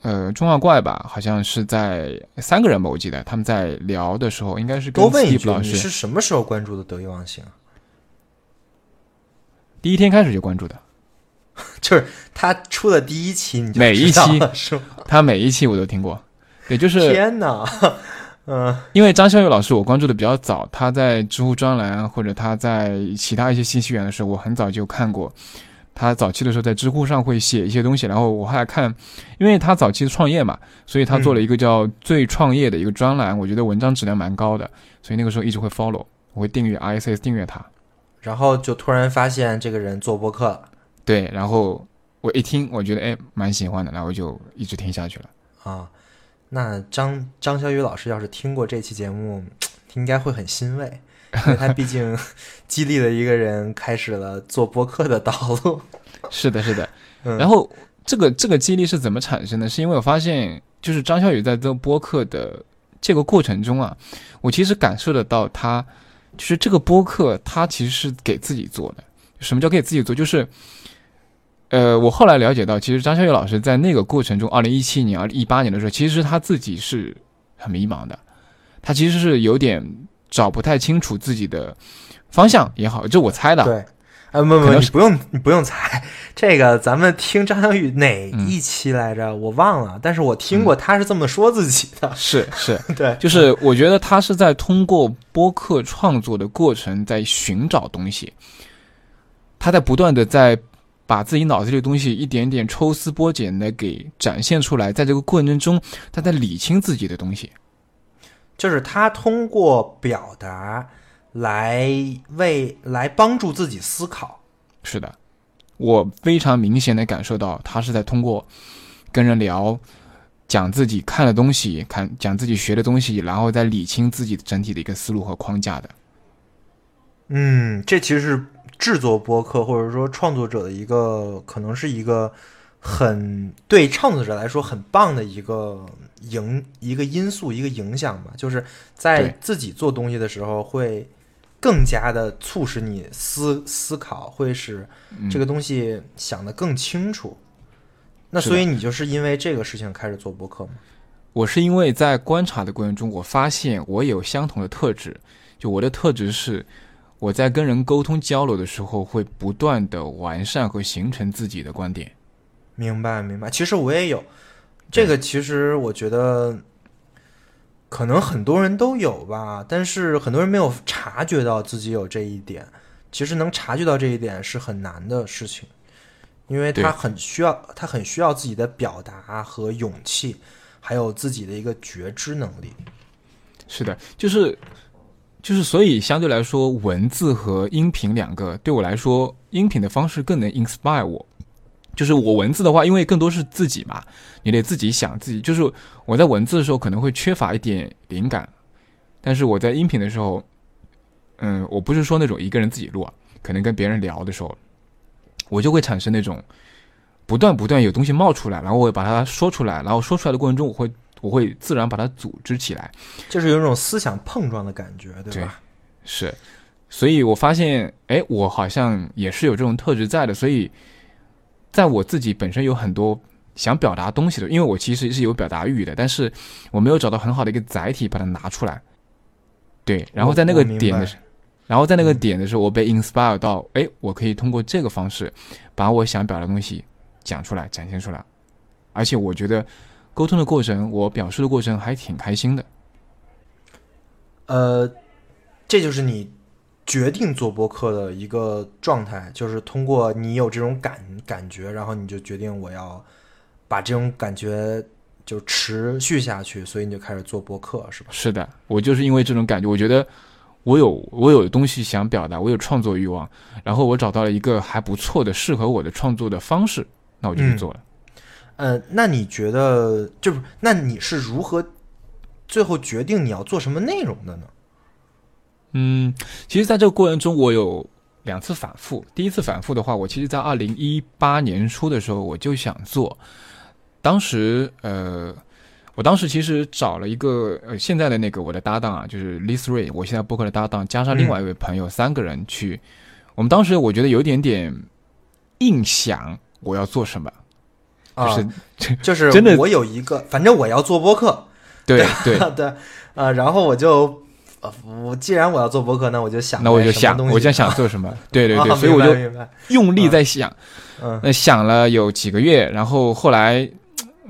呃中二怪吧，好像是在三个人吧，我记得他们在聊的时候，应该是跟多问一 Steve 句，老师你是什么时候关注的得意忘形啊？第一天开始就关注的，<laughs> 就是他出的第一期你就每一期？他每一期我都听过。也，就是天哪，嗯、因为张笑宇老师我关注的比较早，他在知乎专栏或者他在其他一些信息源的时候，我很早就看过。他早期的时候在知乎上会写一些东西，然后我后来看，因为他早期创业嘛，所以他做了一个叫“最创业”的一个专栏，我觉得文章质量蛮高的，所以那个时候一直会 follow，我会订阅 RSS 订阅他。然后就突然发现这个人做播客对，然后我一听，我觉得哎蛮喜欢的，然后就一直听下去了。啊。那张张小雨老师要是听过这期节目，应该会很欣慰，因为他毕竟 <laughs> 激励了一个人开始了做播客的道路。<laughs> 是的，是的。嗯然后这个这个激励是怎么产生的？是因为我发现，就是张小雨在做播客的这个过程中啊，我其实感受得到他，就是这个播客他其实是给自己做的。什么叫给自己做？就是，呃，我后来了解到，其实张小雨老师在那个过程中，二零一七年、二零一八年的时候，其实他自己是很迷茫的，他其实是有点找不太清楚自己的方向也好，这我猜的啊。对，啊，不不，你不用你不用猜，这个咱们听张小雨哪嗯一期来着？我忘了，但是我听过他是这么说自己的。是是，<laughs> 对，就是我觉得他是在通过播客创作的过程在寻找东西，他在不断的在把自己脑子里的东西一点点抽丝剥茧的给展现出来，在这个过程中，他在理清自己的东西。就是他通过表达来为来帮助自己思考。是的，我非常明显的感受到他是在通过跟人聊。讲自己看的东西，看讲自己学的东西，然后再理清自己整体的一个思路和框架的。嗯，这其实是制作播客或者说创作者的一个，可能是一个很对创作者来说很棒的一个影一个因素一个影响吧，就是在自己做东西的时候会更加的促使你思思考，会使嗯这个东西想得更清楚。那所以你就是因为这个事情开始做播客吗？我是因为在观察的过程中，我发现我有相同的特质。就我的特质是，我在跟人沟通交流的时候，会不断的完善和形成自己的观点。明白明白，其实我也有这个，其实我觉得可能很多人都有吧，但是很多人没有察觉到自己有这一点。其实能察觉到这一点是很难的事情，因为他很需要，他很需要自己的表达和勇气，还有自己的一个觉知能力。是的，就是就是，所以相对来说，文字和音频两个对我来说，音频的方式更能 inspire 我。就是我文字的话，因为更多是自己嘛，你得自己想自己。就是我在文字的时候可能会缺乏一点灵感，但是我在音频的时候，嗯，我不是说那种一个人自己录啊，可能跟别人聊的时候，我就会产生那种不断不断有东西冒出来，然后我会把它说出来，然后说出来的过程中，我会我会自然把它组织起来。就是有一种思想碰撞的感觉，对对吧？是，所以我发现，哎，我好像也是有这种特质在的，所以在我自己本身有很多想表达东西的，因为我其实是有表达欲的，但是我没有找到很好的一个载体把它拿出来。对，然后在那个点的时，然后在那个嗯点的时候，我被 inspire 到，哎，我可以通过这个方式把我想表达的东西讲出来、展现出来，而且我觉得沟通的过程，我表述的过程还挺开心的。呃，这就是你决定做播客的一个状态，就是通过你有这种感感觉，然后你就决定我要把这种感觉就持续下去，所以你就开始做播客，是吧？是的，我就是因为这种感觉，我觉得我有我有东西想表达，我有创作欲望，然后我找到了一个还不错的适合我的创作的方式，那我就去做了。呃，那你觉得就是那你是如何最后决定你要做什么内容的呢？嗯，其实在这个过程中，我有两次反复。第一次反复的话，我其实在二零一八年初的时候我就想做，当时呃，我当时其实找了一个呃现在的那个我的搭档啊，就是 Liz Ray，我现在播客的搭档，加上另外一位朋友，三个人去。我们当时我觉得有一点点硬想我要做什么，啊，就是 <laughs> 就是真的我有一个，反正我要做播客，对 <laughs> 对，对，呃，然后我就。呃，我既然我要做博客，那我就想，那我就想，我就想做什么？<laughs> 对对对，所以我就用力在想，嗯，那想了有几个月，然后后来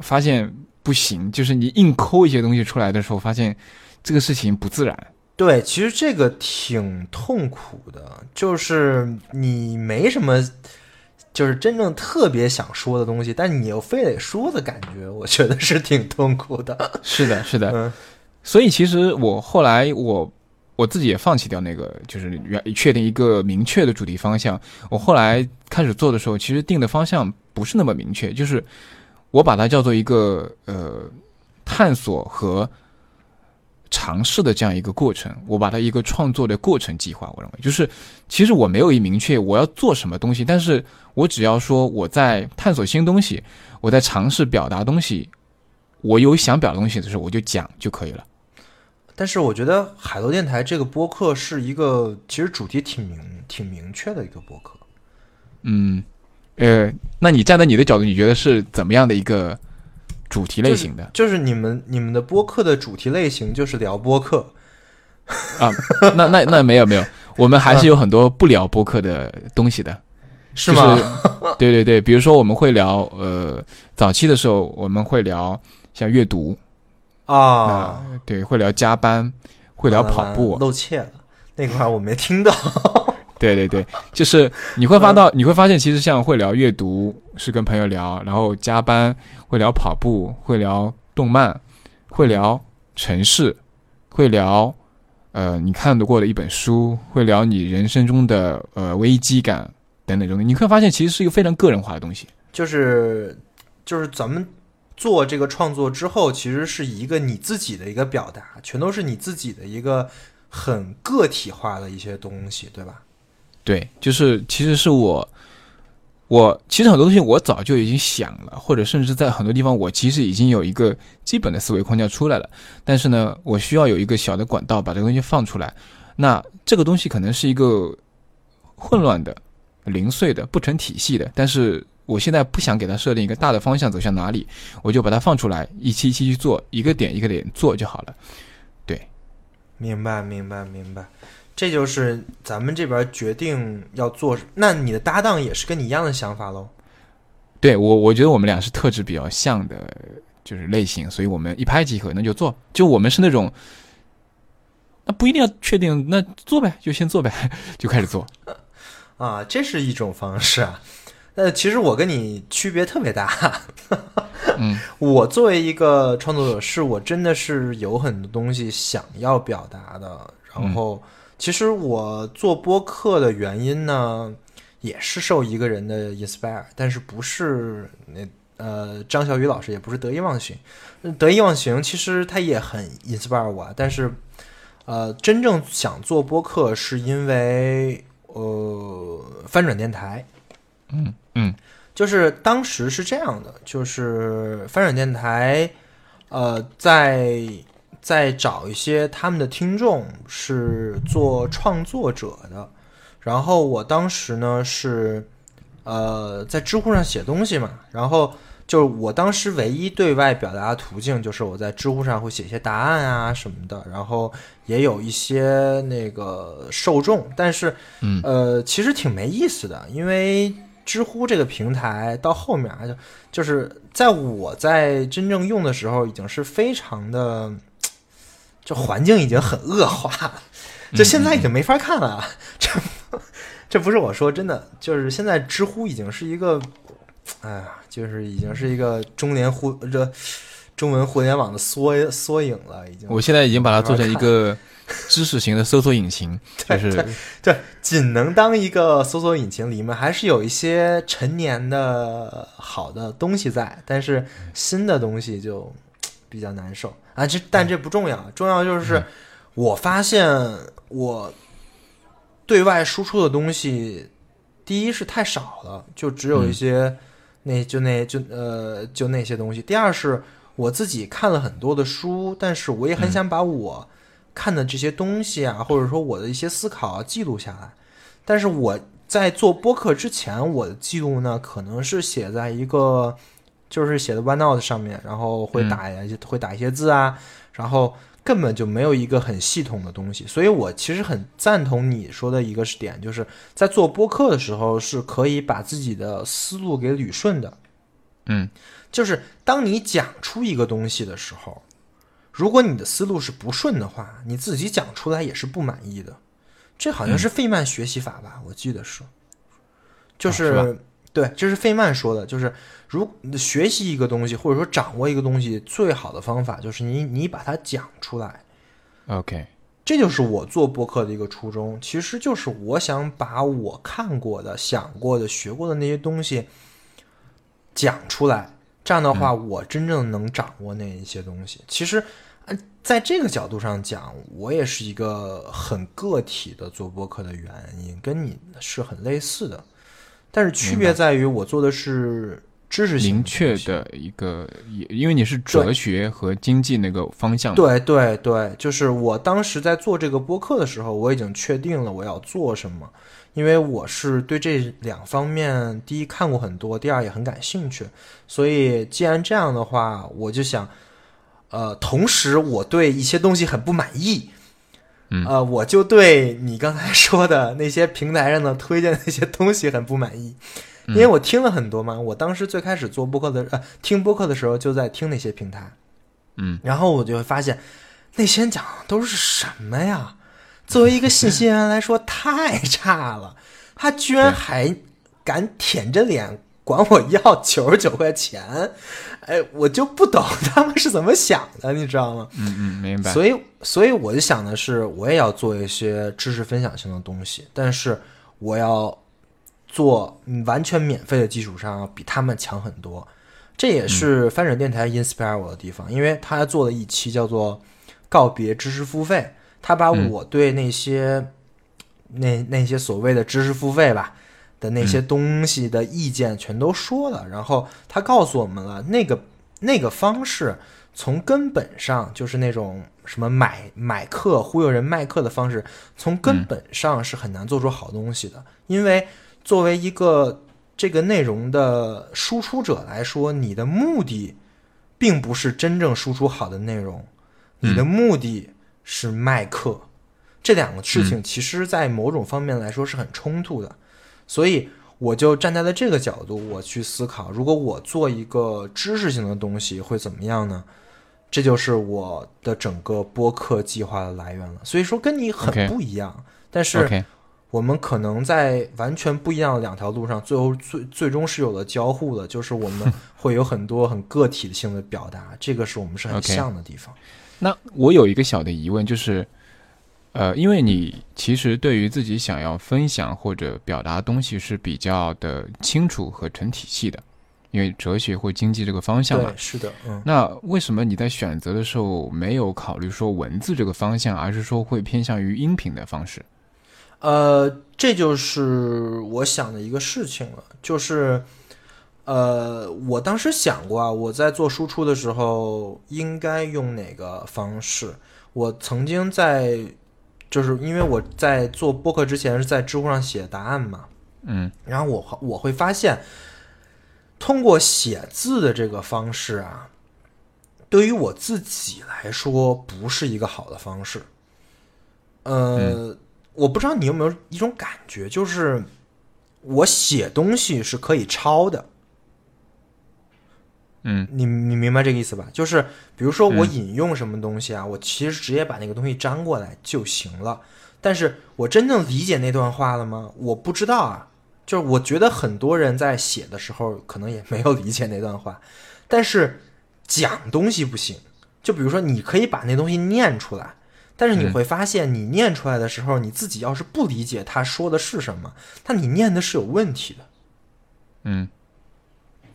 发现不行，就是你硬抠一些东西出来的时候，发现这个事情不自然。对，其实这个挺痛苦的，就是你没什么，就是真正特别想说的东西，但你又非得说的感觉，我觉得是挺痛苦的。是的，是的。嗯。所以其实我后来我我自己也放弃掉那个，就是原确定一个明确的主题方向。我后来开始做的时候，其实定的方向不是那么明确，就是我把它叫做一个呃探索和尝试的这样一个过程。我把它一个创作的过程计划，我认为就是其实我没有一明确我要做什么东西，但是我只要说我在探索新东西，我在尝试表达东西，我有想表达东西的时候，我就讲就可以了。但是我觉得海螺电台这个播客是一个其实主题挺明挺明确的一个播客。嗯，呃，那你站在你的角度，你觉得是怎么样的一个主题类型的？就是你们你们的播客的主题类型就是聊播客 <laughs> 啊？那那那没有没有，我们还是有很多不聊播客的东西的，是吗？对对对，比如说我们会聊呃，早期的时候我们会聊像阅读。啊，对，会聊加班，会聊跑步，露怯了那块我没听到。<laughs> 对对对，就是你会发到，你会发现，其实像会聊阅读是跟朋友聊，然后加班会聊跑步，会聊动漫，会聊城市，会聊呃你看得过的一本书，会聊你人生中的呃危机感等等东西。你会发现，其实是一个非常个人化的东西。就是就是咱们。做这个创作之后，其实是一个你自己的一个表达，全都是你自己的一个很个体化的一些东西，对吧？对，就是其实是我，我其实很多东西我早就已经想了，或者甚至在很多地方我其实已经有一个基本的思维框架出来了，但是呢，我需要有一个小的管道把这个东西放出来。那这个东西可能是一个混乱的、零碎的、不成体系的，但是。我现在不想给他设定一个大的方向走向哪里，我就把它放出来，一期一期去做，一个点一个点做就好了。对，明白明白明白，这就是咱们这边决定要做。那你的搭档也是跟你一样的想法喽？对我，我觉得我们俩是特质比较像的，就是类型，所以我们一拍即合，那就做。就我们是那种，那不一定要确定，那做呗，就先做呗，<laughs> 就开始做。<laughs> 啊，这是一种方式啊。呃，其实我跟你区别特别大。嗯，<laughs> 我作为一个创作者，是我真的是有很多东西想要表达的。然后，其实我做播客的原因呢，也是受一个人的 inspire，但是不是那呃张小雨老师，也不是得意忘形。得意忘形其实他也很 inspire 我，但是呃，真正想做播客是因为呃翻转电台。嗯嗯，就是当时是这样的，就是翻转电台，呃，在在找一些他们的听众是做创作者的，然后我当时呢是呃在知乎上写东西嘛，然后就是我当时唯一对外表达的途径就是我在知乎上会写一些答案啊什么的，然后也有一些那个受众，但是嗯。呃其实挺没意思的，因为。知乎这个平台到后面就就是在我在真正用的时候，已经是非常的，就环境已经很恶化，就现在已经没法看了。这这不是我说真的，就是现在知乎已经是一个，哎呀，就是已经是一个中年互这。中文互联网的缩缩影了，已经。我现在已经把它做成一个 <laughs> 知识型的搜索引擎，<laughs> 就是对，仅能当一个搜索引擎，里面还是有一些陈年的好的东西在，但是新的东西就比较难受啊。这但这不重要，重要就是我发现我对外输出的东西，第一是太少了，就只有一些那就那就呃就那些东西。第二是我自己看了很多的书，但是我也很想把我看的这些东西啊，或者说我的一些思考啊记录下来。但是我在做播客之前，我的记录呢，可能是写在一个就是写的 OneNote 上面，然后会打一些、会打一些字啊，然后根本就没有一个很系统的东西。所以我其实很赞同你说的一个点，就是在做播客的时候是可以把自己的思路给捋顺的。嗯，就是当你讲出一个东西的时候，如果你的思路是不顺的话，你自己讲出来也是不满意的。这好像是费曼学习法吧？我记得是，就是、对，这是费曼说的，就是如学习一个东西或者说掌握一个东西，最好的方法就是你你把它讲出来。OK，这就是我做播客的一个初衷，其实就是我想把我看过的、想过的、学过的那些东西讲出来。这样的话，我真正能掌握那一些东西。其实，呃在这个角度上讲，我也是一个很个体的做播客的原因，跟你是很类似的。但是区别在于，我做的是知识型明确的一个，也因为你是哲学和经济那个方向，对对对，就是我当时在做这个播客的时候，我已经确定了我要做什么，因为我是对这两方面，第一看过很多，第二也很感兴趣，所以既然这样的话，我就想，呃，同时我对一些东西很不满意。嗯呃，我就对你刚才 <laughs> 说的那些平台上的推荐的那些东西很不满意，因为我听了很多嘛。我当时最开始做播客的呃听播客的时候，就在听那些平台，嗯，然后我就会发现，那些人讲的都是什么呀？作为一个信息源来说，太差了。<laughs> 他居然还敢舔着脸管我要九十九块钱，哎，我就不懂他们是怎么想的，你知道吗？嗯嗯，明白。所以，所以我就想的是，我也要做一些知识分享性的东西，但是我要做嗯完全免费的基础上，比他们强很多。这也是翻转电台 inspire 我的地方，因为他做了一期叫做“告别知识付费”，他把嗯我对那些、那那些所谓的知识付费吧的那些东西的意见全都说了，然后他告诉我们了那个那个方式。从根本上就是那种什么买买课忽悠人卖课的方式，从根本上是很难做出好东西的。因为作为一个这个内容的输出者来说，你的目的并不是真正输出好的内容，你的目的是卖课。这两个事情其实，在某种方面来说是很冲突的，所以我就站在了这个角度，我去思考，如果我做一个知识性的东西会怎么样呢？这就是我的整个播客计划的来源了。所以说跟你很不一样但是我们可能在完全不一样的两条路上，最后最最终是有了交互的，就是我们 <laughs> 会有很多很个体性的表达，这个是我们是很像的地方。那我有一个小的疑问，就是，呃，因为你其实对于自己想要分享或者表达东西是比较的清楚和成体系的，因为哲学或经济这个方向嘛，。是的，嗯。那为什么你在选择的时候没有考虑说文字这个方向，而是说会偏向于音频的方式？呃，这就是我想的一个事情了，就是，呃，我当时想过啊，我在做输出的时候应该用哪个方式。我曾经在，就是因为我在做播客之前是在知乎上写答案嘛，嗯然后我我会发现，通过写字的这个方式啊，对于我自己来说不是一个好的方式。呃，我不知道你有没有一种感觉，就是我写东西是可以抄的，嗯你你明白这个意思吧？就是比如说我引用什么东西啊，我其实直接把那个东西粘过来就行了。但是我真正理解那段话了吗？我不知道啊。就是我觉得很多人在写的时候可能也没有理解那段话，但是讲东西不行。就比如说，你可以把那东西念出来，但是你会发现，你念出来的时候，你自己要是不理解他说的是什么，那你念的是有问题的。嗯，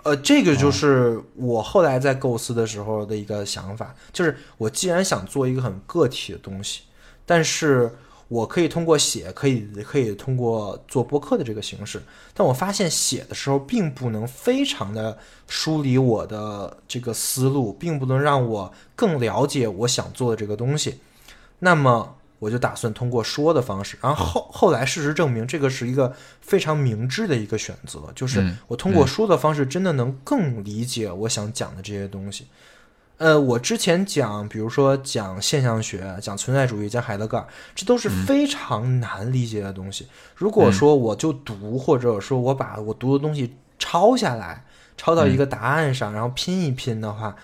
呃，这个就是我后来在构思的时候的一个想法，就是我既然想做一个很个体的东西，但是我可以通过写，可以可以通过做播客的这个形式，但我发现写的时候并不能非常的梳理我的这个思路，并不能让我更了解我想做的这个东西，那么。我就打算通过说的方式，然后后后来事实证明，这个是一个非常明智的一个选择，就是我通过说的方式，真的能更理解我想讲的这些东西。呃，我之前讲，比如说讲现象学、讲存在主义、讲海德格尔，这都是非常难理解的东西。如果说我就读，或者说我把我读的东西抄下来，抄到一个答案上，然后拼一拼的话，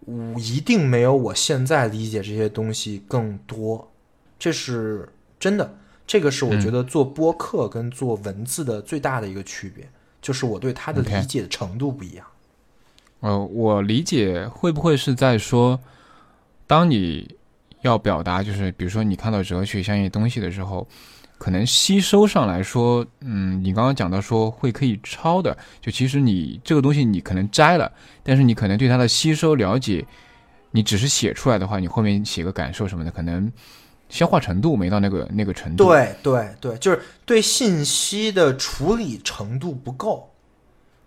我一定没有我现在理解这些东西更多。这是真的，这个是我觉得做播客跟做文字的最大的一个区别，就是我对它的理解的程度不一样。呃，我理解会不会是在说，当你要表达，就是比如说你看到哲学相应东西的时候，可能吸收上来说，嗯，你刚刚讲到说会可以抄的，就其实你这个东西你可能摘了，但是你可能对它的吸收了解，你只是写出来的话，你后面写个感受什么的，可能。消化程度没到那个那个程度，对对对，就是对信息的处理程度不够。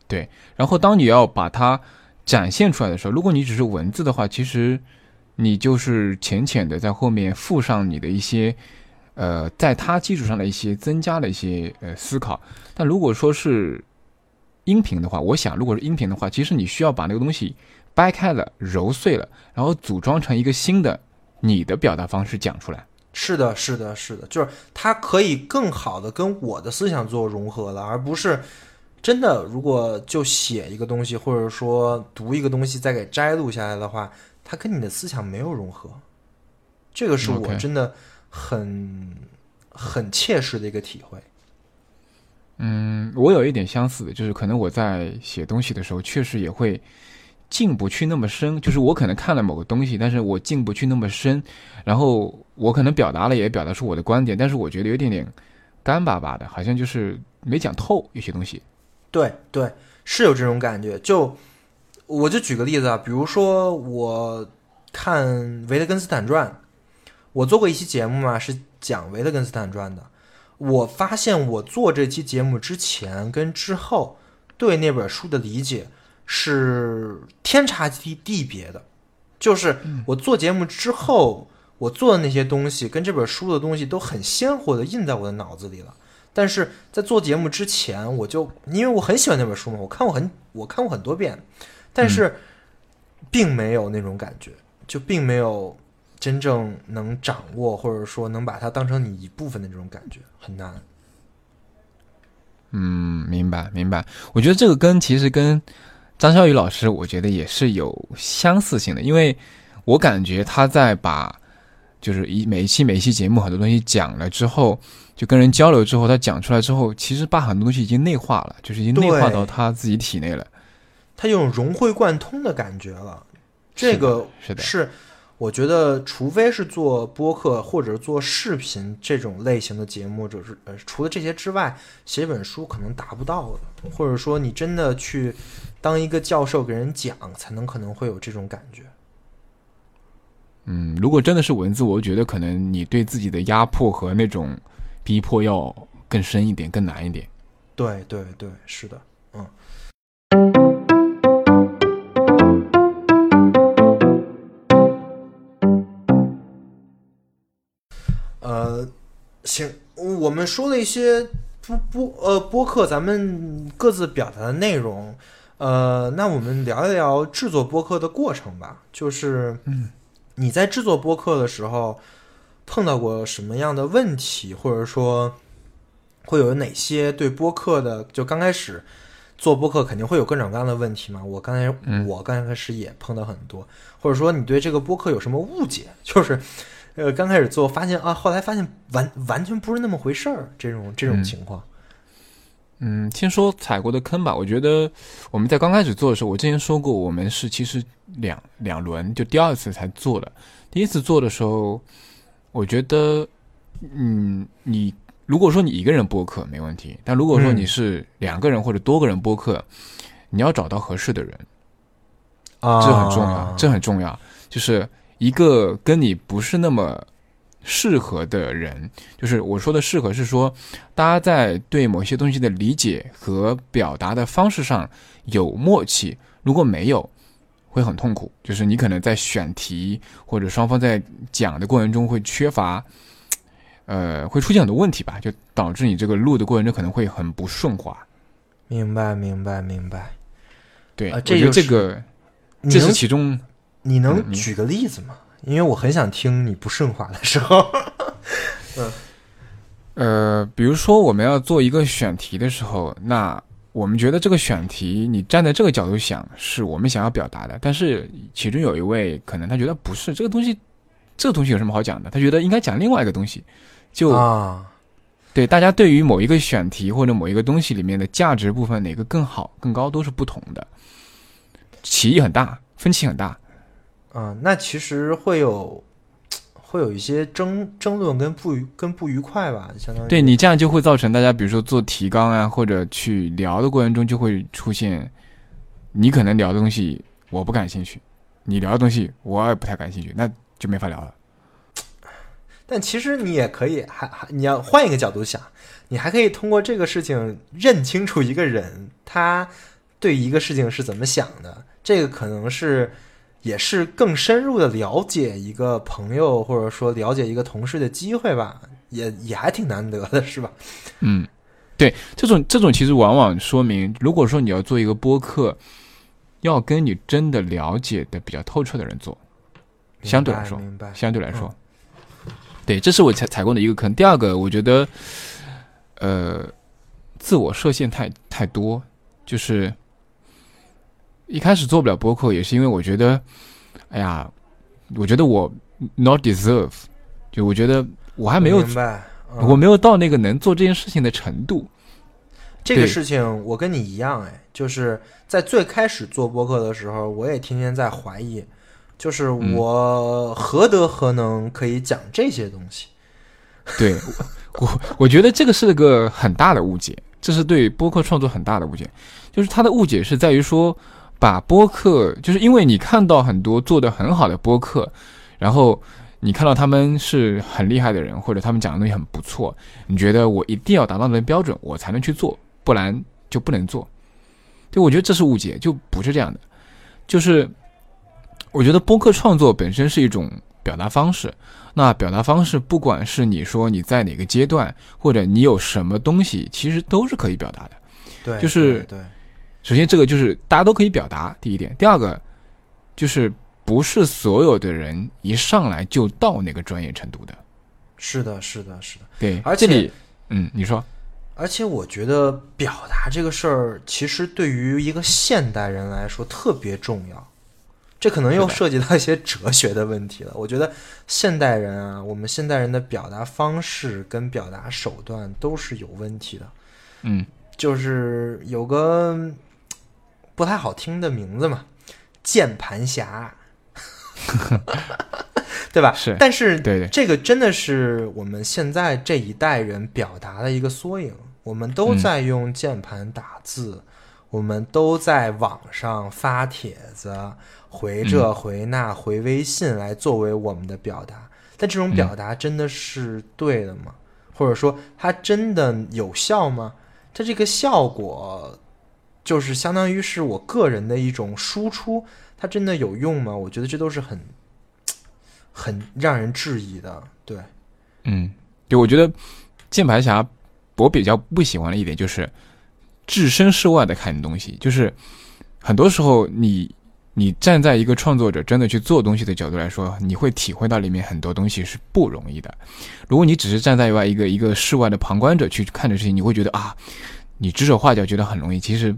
对，然后当你要把它展现出来的时候，如果你只是文字的话，其实你就是浅浅的在后面附上你的一些呃，在它基础上的一些增加的一些呃思考。但如果说是音频的话，我想如果是音频的话，其实你需要把那个东西掰开了、揉碎了，然后组装成一个新的你的表达方式讲出来。是的，是的，是的，就是它可以更好的跟我的思想做融合了，而不是真的。如果就写一个东西，或者说读一个东西再给摘录下来的话，它跟你的思想没有融合。这个是我真的很很切实的一个体会。嗯，我有一点相似的，就是可能我在写东西的时候，确实也会。进不去那么深，就是我可能看了某个东西，但是我进不去那么深，然后我可能表达了也表达出我的观点，但是我觉得有点点干巴巴的，好像就是没讲透有些东西。对对，是有这种感觉。就我就举个例子啊，比如说我看《维特根斯坦传》，我做过一期节目嘛，是讲维特根斯坦传的。我发现我做这期节目之前跟之后对那本书的理解。是天差地地别的，就是我做节目之后，我做的那些东西跟这本书的东西都很鲜活的印在我的脑子里了。但是在做节目之前，我就因为我很喜欢那本书嘛，我看过很我看过很多遍，但是并没有那种感觉，就并没有真正能掌握或者说能把它当成你一部分的这种感觉，很难。嗯，明白明白。我觉得这个跟其实跟。张小雨老师，我觉得也是有相似性的，因为我感觉他在把就是一每一期每一期节目很多东西讲了之后，就跟人交流之后，他讲出来之后，其实把很多东西已经内化了，就是已经内化到他自己体内了，他有种融会贯通的感觉了。这个是的，是。我觉得，除非是做播客或者做视频这种类型的节目，就是呃，除了这些之外，写本书可能达不到的，或者说你真的去当一个教授给人讲，才能可能会有这种感觉。嗯，如果真的是文字，我觉得可能你对自己的压迫和那种逼迫要更深一点，更难一点。对对对，是的，嗯。呃，行，我们说了一些播播呃播客，咱们各自表达的内容，呃，那我们聊一聊制作播客的过程吧。就是，嗯，你在制作播客的时候碰到过什么样的问题，或者说会有哪些对播客的？就刚开始做播客肯定会有各种各样的问题嘛。我刚才我刚开始也碰到很多，或者说你对这个播客有什么误解？就是。呃，刚开始做，发现啊，后来发现完完全不是那么回事儿，这种这种情况。嗯，先说踩过的坑吧。我觉得我们在刚开始做的时候，我之前说过，我们是其实两两轮，就第二次才做的。第一次做的时候，我觉得，嗯，你如果说你一个人播客没问题，但如果说你是两个人或者多个人播客，你要找到合适的人，啊，这很重要，这很重要。就是一个跟你不是那么。适合的人，就是我说的适合，是说大家在对某些东西的理解和表达的方式上有默契。如果没有，会很痛苦。就是你可能在选题或者双方在讲的过程中会缺乏，呃，会出现很多问题吧，就导致你这个录的过程中可能会很不顺滑。明白，明白，明白。对，我觉得这个这是其中。你能举个例子吗？因为我很想听你不顺滑的时候，<laughs> 嗯，呃，比如说我们要做一个选题的时候，那我们觉得这个选题，你站在这个角度想，是我们想要表达的，但是其中有一位可能他觉得不是这个东西，这个东西有什么好讲的？他觉得应该讲另外一个东西，就啊，对，大家对于某一个选题或者某一个东西里面的价值部分哪个更好、更高都是不同的，歧义很大，分歧很大。嗯，那其实会有，会有一些争争论跟不愉跟不愉快吧，相当于对你这样就会造成大家，比如说做提纲啊，或者去聊的过程中，就会出现你可能聊的东西我不感兴趣，你聊的东西我也不太感兴趣，那就没法聊了。<sighs> 但其实你也可以，还还你要换一个角度想，你还可以通过这个事情认清楚一个人他对一个事情是怎么想的，这个可能是。也是更深入的了解一个朋友，或者说了解一个同事的机会吧，也也还挺难得的，是吧？嗯，对，这种这种其实往往说明，如果说你要做一个播客，要跟你真的了解的比较透彻的人做，相对来说，相对来说，对，这是我踩踩过的一个坑。第二个，我觉得，呃，自我设限太太多，就是。一开始做不了播客，也是因为我觉得，哎呀，我觉得我 not deserve，就我觉得我还没有，我没有到那个能做这件事情的程度。这个事情我跟你一样，哎，就是在最开始做播客的时候，我也天天在怀疑，就是我何德何能可以讲这些东西？<laughs> 对我，我觉得这个是个很大的误解，这是对播客创作很大的误解，就是他的误解是在于说。把播客，就是因为你看到很多做的很好的播客，然后你看到他们是很厉害的人，或者他们讲的东西很不错，你觉得我一定要达到那个标准，我才能去做，不然就不能做。对，我觉得这是误解，就不是这样的。就是我觉得播客创作本身是一种表达方式，那表达方式不管是你说你在哪个阶段，或者你有什么东西，其实都是可以表达的。对，就是对。首先，这个就是大家都可以表达。第一点，第二个就是不是所有的人一上来就到那个专业程度的。是的，是的，是的。对，而且，嗯，你说。而且，我觉得表达这个事儿，其实对于一个现代人来说特别重要。这可能又涉及到一些哲学的问题了。我觉得现代人啊，我们现代人的表达方式跟表达手段都是有问题的。嗯，就是有个。不太好听的名字嘛，键盘侠，<laughs> 对吧？是，但是这个真的是我们现在这一代人表达的一个缩影。我们都在用键盘打字，我们都在网上发帖子、回这回那、回微信来作为我们的表达。但这种表达真的是对的吗？或者说它真的有效吗？它这个效果？就是相当于是我个人的一种输出，它真的有用吗？我觉得这都是很很让人质疑的。对，嗯，对，我觉得键盘侠我比较不喜欢的一点就是置身事外的看东西，就是很多时候你你站在一个创作者真的去做东西的角度来说，你会体会到里面很多东西是不容易的。如果你只是站在外一个一个室外的旁观者去看的事情，你会觉得啊，你指手画脚觉得很容易，其实。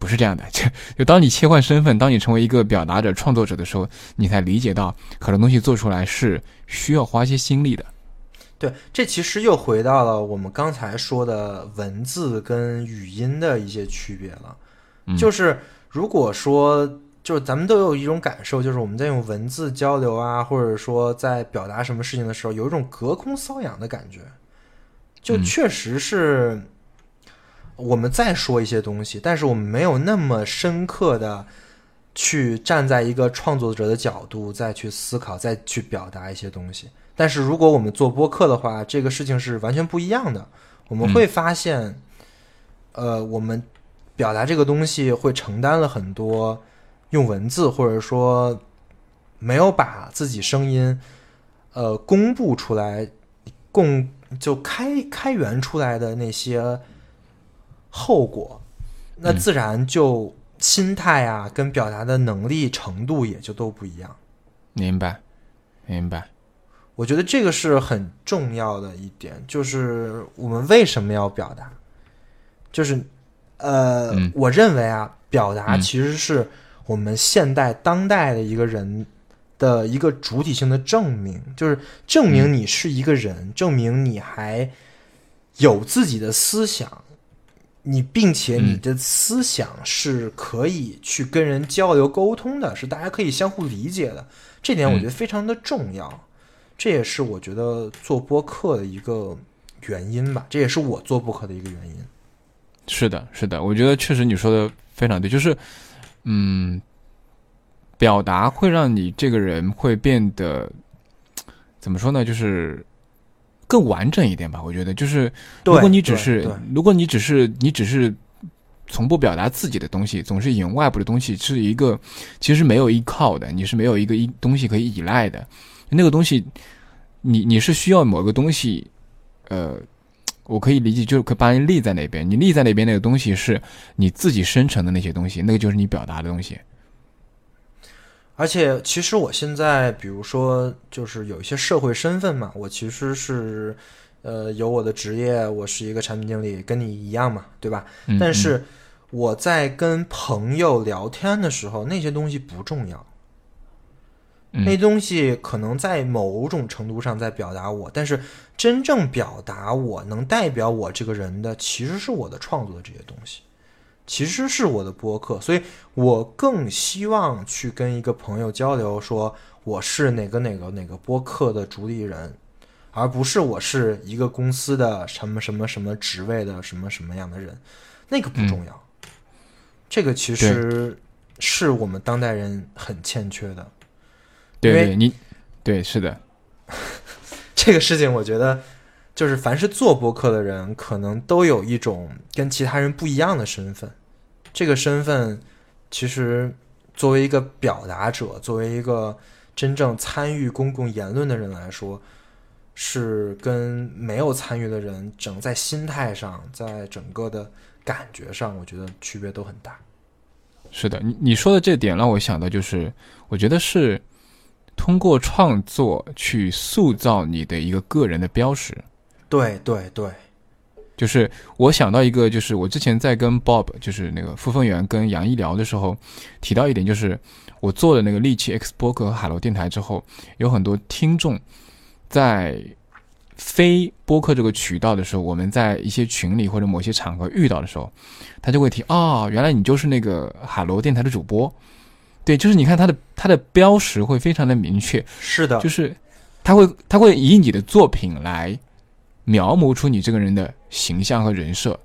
不是这样的，<laughs> 就就当你切换身份，当你成为一个表达者、创作者的时候，你才理解到很多东西做出来是需要花些心力的。对，这其实又回到了我们刚才说的文字跟语音的一些区别了。嗯就是如果说，就是咱们都有一种感受，就是我们在用文字交流啊，或者说在表达什么事情的时候，有一种隔空瘙痒的感觉。就嗯确实是我们再说一些东西，但是我们没有那么深刻的去站在一个创作者的角度再去思考，再去表达一些东西。但是如果我们做播客的话，这个事情是完全不一样的。我们会发现，呃，我们表达这个东西会承担了很多用文字或者说没有把自己声音呃公布出来，共就开开源出来的那些后果，那嗯自然就心态啊跟表达的能力程度也就都不一样。明白，明白。我觉得这个是很重要的一点，就是我们为什么要表达，就是呃，嗯我认为啊，表达嗯其实是我们现代当代的一个人的一个主体性的证明，就是证明你是一个人，证明你还有自己的思想。你并且你的思想是可以去跟人交流沟通的，是大家可以相互理解的，这点我觉得非常的重要。这也是我觉得做播客的一个原因吧，这也是我做播客的一个原因。是的，是的，我觉得确实你说的非常对，就是，嗯，表达会让你这个人会变得怎么说呢？就是更完整一点吧。我觉得，就是如果你只是如果你只是你只是从不表达自己的东西，总是引用外部的东西，是一个其实没有依靠的，你是没有一个依东西可以依赖的。那个东西，你你是需要某个东西，呃，我可以理解，就是可以把你立在那边。你立在那边那个东西是你自己生成的那些东西，那个就是你表达的东西。而且，其实我现在，比如说，就是有一些社会身份嘛，我其实是，呃，有我的职业，我是一个产品经理，跟你一样嘛，对吧？嗯、但是我在跟朋友聊天的时候，那些东西不重要。嗯那东西可能在某种程度上在表达我，但是真正表达我能代表我这个人的，其实是我的创作的这些东西，其实是我的播客，所以我更希望去跟一个朋友交流，说我是哪个哪个哪个播客的主理人，而不是我是一个公司的什么什么什么职位的什么什么样的人，那个不重要，这个其实是我们当代人很欠缺的。对，你对是的，<laughs> 这个事情，我觉得就是凡是做播客的人，可能都有一种跟其他人不一样的身份。这个身份其实作为一个表达者，作为一个真正参与公共言论的人来说，是跟没有参与的人整在心态上，在整个的感觉上，我觉得区别都很大。是的，你你说的这点让我想到，就是我觉得是通过创作去塑造你的一个个人的标识。对对对，就是我想到一个，就是我之前在跟 Bob，就是那个付凤元跟杨一聊的时候，提到一点，就是我做了那个利器 X 播客和海螺电台之后，有很多听众在非播客这个渠道的时候，我们在一些群里或者某些场合遇到的时候，他就会提啊、原来你就是那个海螺电台的主播。对，就是你看他的他的标识会非常的明确，是的，就是他会他会以你的作品来描摹出你这个人的形象和人设。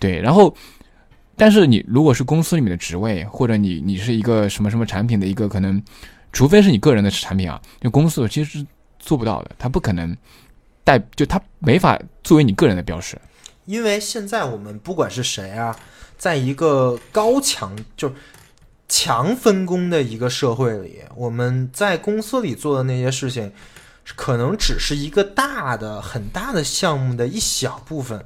对，然后，但是你如果是公司里面的职位，或者你你是一个什么什么产品的一个可能，除非是你个人的产品啊，就公司其实是做不到的，他不可能带，就他没法作为你个人的标识。因为现在我们不管是谁啊，在一个高强就强分工的一个社会里，我们在公司里做的那些事情，可能只是一个大的、很大的项目的一小部分。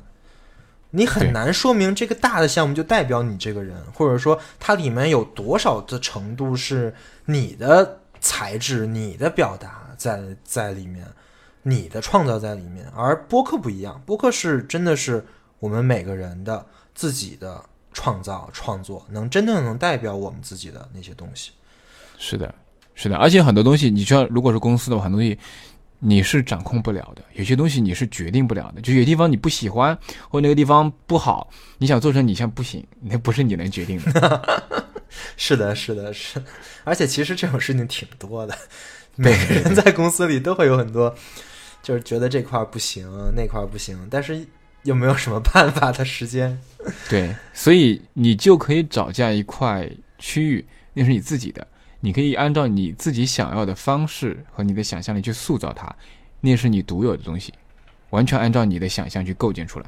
你很难说明这个大的项目就代表你这个人，或者说它里面有多少的程度是你的材质、你的表达在在里面，你的创造在里面。而播客不一样，播客是真的是我们每个人的自己的创造创作，能真正能代表我们自己的那些东西。是的，是的，而且很多东西，你知道，如果是公司的话，很多东西你是掌控不了的，有些东西你是决定不了的。就有些地方你不喜欢，或那个地方不好，你想做成你像不行，那不是你能决定的。<laughs> 是的，是的，是。而且其实这种事情挺多的，每个人在公司里都会有很多，就是觉得这块不行，那块不行，但是又没有什么办法的时间。<laughs> 对，所以你就可以找这样一块区域，那是你自己的，你可以按照你自己想要的方式和你的想象力去塑造它，那是你独有的东西，完全按照你的想象去构建出来。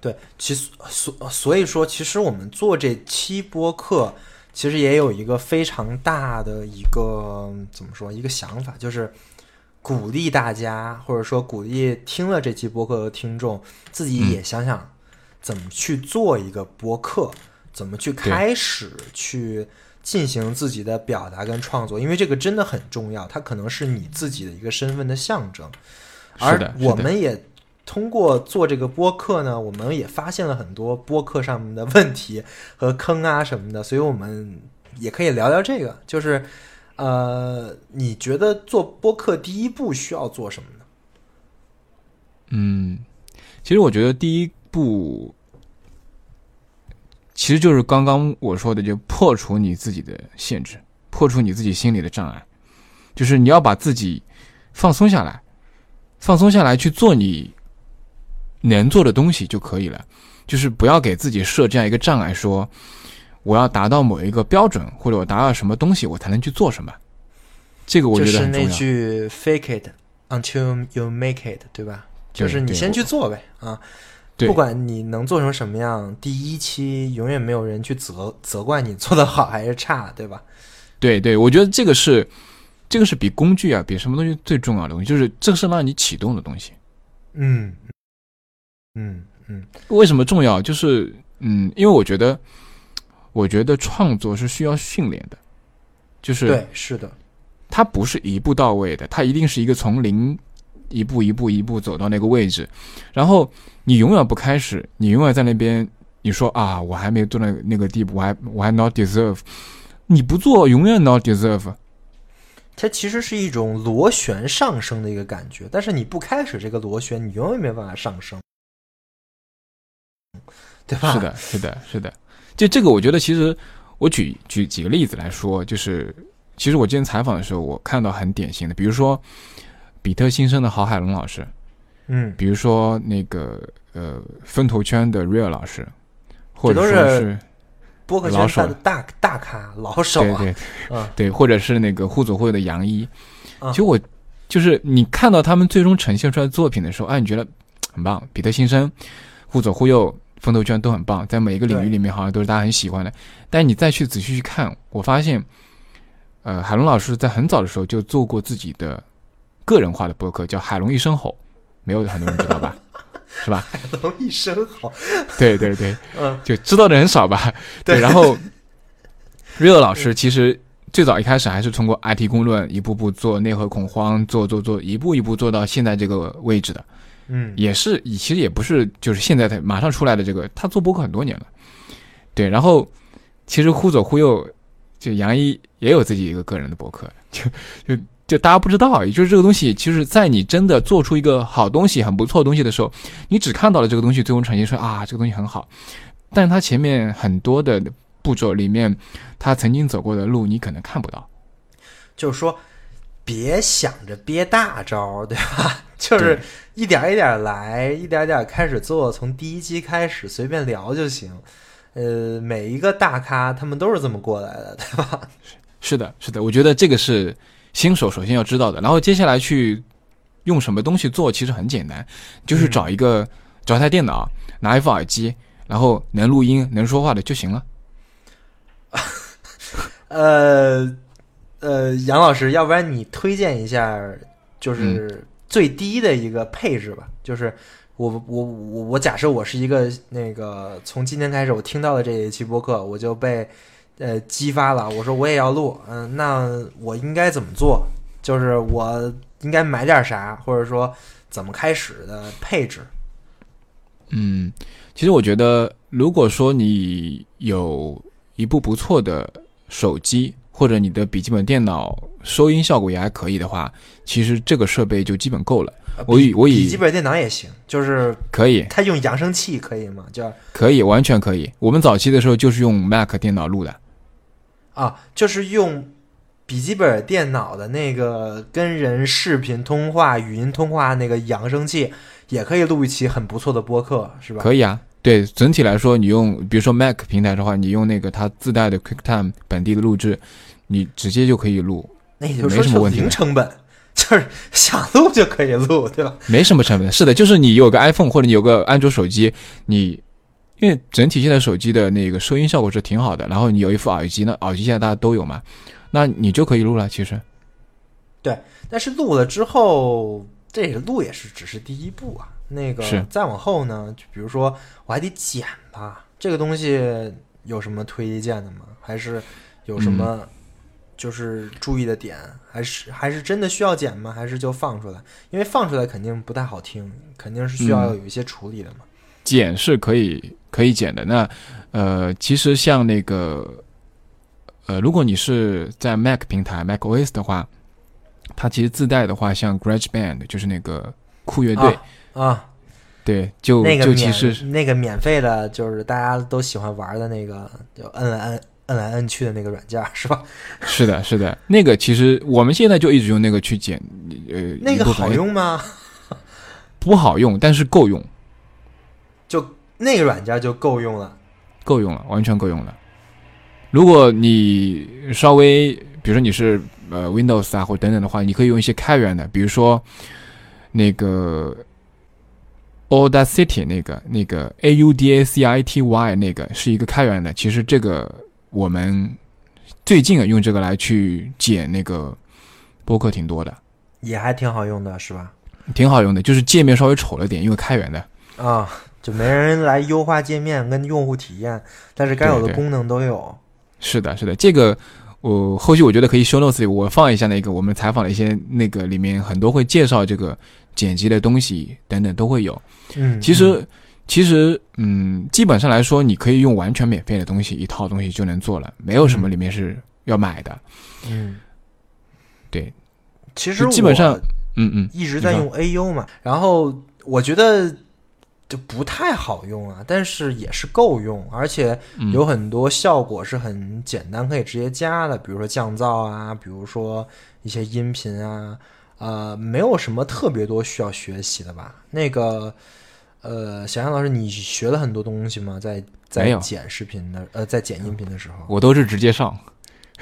对，其实所所以说，其实我们做这期播客，其实也有一个非常大的一个怎么说，一个想法，就是鼓励大家，或者说鼓励听了这期播客的听众，自己也想想怎么去做一个播客，怎么去开始去进行自己的表达跟创作，因为这个真的很重要，它可能是你自己的一个身份的象征，而我们也。通过做这个播客呢，我们也发现了很多播客上面的问题和坑啊什么的，所以我们也可以聊聊这个。就是，呃，你觉得做播客第一步需要做什么呢？嗯，其实我觉得第一步其实就是刚刚我说的，就破除你自己的限制，破除你自己心里的障碍，就是你要把自己放松下来，放松下来去做你。能做的东西就可以了，就是不要给自己设这样一个障碍，说我要达到某一个标准，或者我达到什么东西，我才能去做什么。这个我觉得很重要。就是那句 “fake it until you make it”，对吧？就是你先去做呗啊！不管你能做成什么样，第一期永远没有人去责责怪你做的好还是差，对吧？对对，我觉得这个是这个是比工具啊，比什么东西最重要的东西，就是这是让你启动的东西。嗯。嗯嗯，为什么重要？就是嗯，因为我觉得，我觉得创作是需要训练的，就是对，是的，它不是一步到位的，它一定是一个从零一步一步一步走到那个位置，然后你永远不开始，你永远在那边，你说啊，我还没做到那个地步，我还我还 not deserve，你不做永远 not deserve，它其实是一种螺旋上升的一个感觉，但是你不开始这个螺旋，你永远没办法上升。对吧？是的，是的，是的。就这个，我觉得其实我举举几个例子来说，就是其实我之前采访的时候，我看到很典型的，比如说比特新生的郝海龙老师，嗯，比如说那个呃分头圈的 Real 老师，或者说是播客圈的大大咖老手啊，对对，对，或者是那个互左会的杨一，其实我就是你看到他们最终呈现出来的作品的时候，哎，你觉得很棒，比特新生。互左互右，风投圈都很棒，在每一个领域里面好像都是大家很喜欢的。但你再去仔细去看，我发现，呃，海龙老师在很早的时候就做过自己的个人化的博客，叫《海龙一声吼》，没有很多人知道吧？<laughs> 是吧？海龙一声吼，对对对，嗯，就知道的人少吧？对。然后，Real 老师其实最早一开始还是通过 IT 公论一步步做内核恐慌，做做做，一步一步做到现在这个位置的。嗯，也是，其实也不是，就是现在他马上出来的这个，他做博客很多年了，对。然后，其实忽左忽右，就杨一也有自己一个个人的博客，就就就大家不知道，也就是这个东西，其实，在你真的做出一个好东西、很不错的东西的时候，你只看到了这个东西最终呈现出啊，这个东西很好，但是它前面很多的步骤里面，他曾经走过的路，你可能看不到。就是说，别想着憋大招，对吧？就是一点一点来，一点点开始做，从第一期开始随便聊就行。呃，每一个大咖他们都是这么过来的，对吧？是的，是的，我觉得这个是新手首先要知道的。然后接下来去用什么东西做，其实很简单，就是找一个找台电脑，拿一副耳机，然后能录音、能说话的就行了。<laughs> 呃呃，杨老师，要不然你推荐一下，就是。最低的一个配置吧，就是我我我我假设我是一个那个从今天开始我听到的这一期播客，我就被呃激发了。我说我也要录，嗯，那我应该怎么做？就是我应该买点啥，或者说怎么开始的配置？嗯，其实我觉得，如果说你有一部不错的手机。或者你的笔记本电脑收音效果也还可以的话，其实这个设备就基本够了。呃我以我以笔记本电脑也行，就是可以，它用扬声器可以吗？就可以，完全可以。我们早期的时候就是用 Mac 电脑录的，啊，就是用笔记本电脑的那个跟人视频通话、语音通话那个扬声器，也可以录一期很不错的播客，是吧？可以啊。对，整体来说，你用比如说 Mac 平台的话，你用那个它自带的 QuickTime 本地的录制，你直接就可以录，那也就是说是没什么问题零成本，就是 <laughs> 想录就可以录，对吧？没什么成本。是的，就是你有个 iPhone 或者你有个安卓手机，你因为整体现在手机的那个收音效果是挺好的，然后你有一副耳机，那耳机现在大家都有嘛，那你就可以录了。其实，对但是录了之后，这也录也是只是第一步啊。那个再往后呢，就比如说我还得剪吧，这个东西有什么推荐的吗？还是有什么嗯就是注意的点？还是还是真的需要剪吗？还是就放出来？因为放出来肯定不太好听，肯定是需要嗯有一些处理的嘛。剪是可以可以减的。那呃，其实像那个呃，如果你是在 Mac 平台 Mac OS 的话，它其实自带的话，像 GarageBand 就是那个酷乐队，啊，对，就那个就其实免那个免费的，就是大家都喜欢玩的那个，就摁来摁摁来摁去的那个软件，是吧？<laughs> 是的，是的，那个其实我们现在就一直用那个去剪，呃，那个好用吗？<laughs> 不好用，但是够用，就那个软件就够用了。够用了，完全够用了。如果你稍微，比如说你是呃 Windows 啊或等等的话，你可以用一些开源的，比如说那个 Audacity 那个那个 A U D A C I T Y 那个是一个开源的。其实这个我们最近啊用这个来去剪那个播客挺多的，也还挺好用的，是吧？挺好用的，就是界面稍微丑了点，因为开源的。啊，就没人来优化界面跟用户体验，但是该有的功能都有。是的，是的，这个我后续我觉得可以 show notes 里我放一下那个我们采访的一些那个里面很多会介绍这个剪辑的东西等等都会有。嗯，其实其实嗯，基本上来说，你可以用完全免费的东西一套东西就能做了，没有什么里面是要买的。嗯，对，其实基本上嗯嗯，一直在用 AU 嘛，然后我觉得就不太好用啊，但是也是够用，而且嗯。有很多效果是很简单，可以直接加的，比如说降噪啊，比如说一些音频啊，呃，没有什么特别多需要学习的吧？那个，呃，小杨老师，你学了很多东西吗？在在剪视频的，呃，在剪音频的时候，我都是直接上，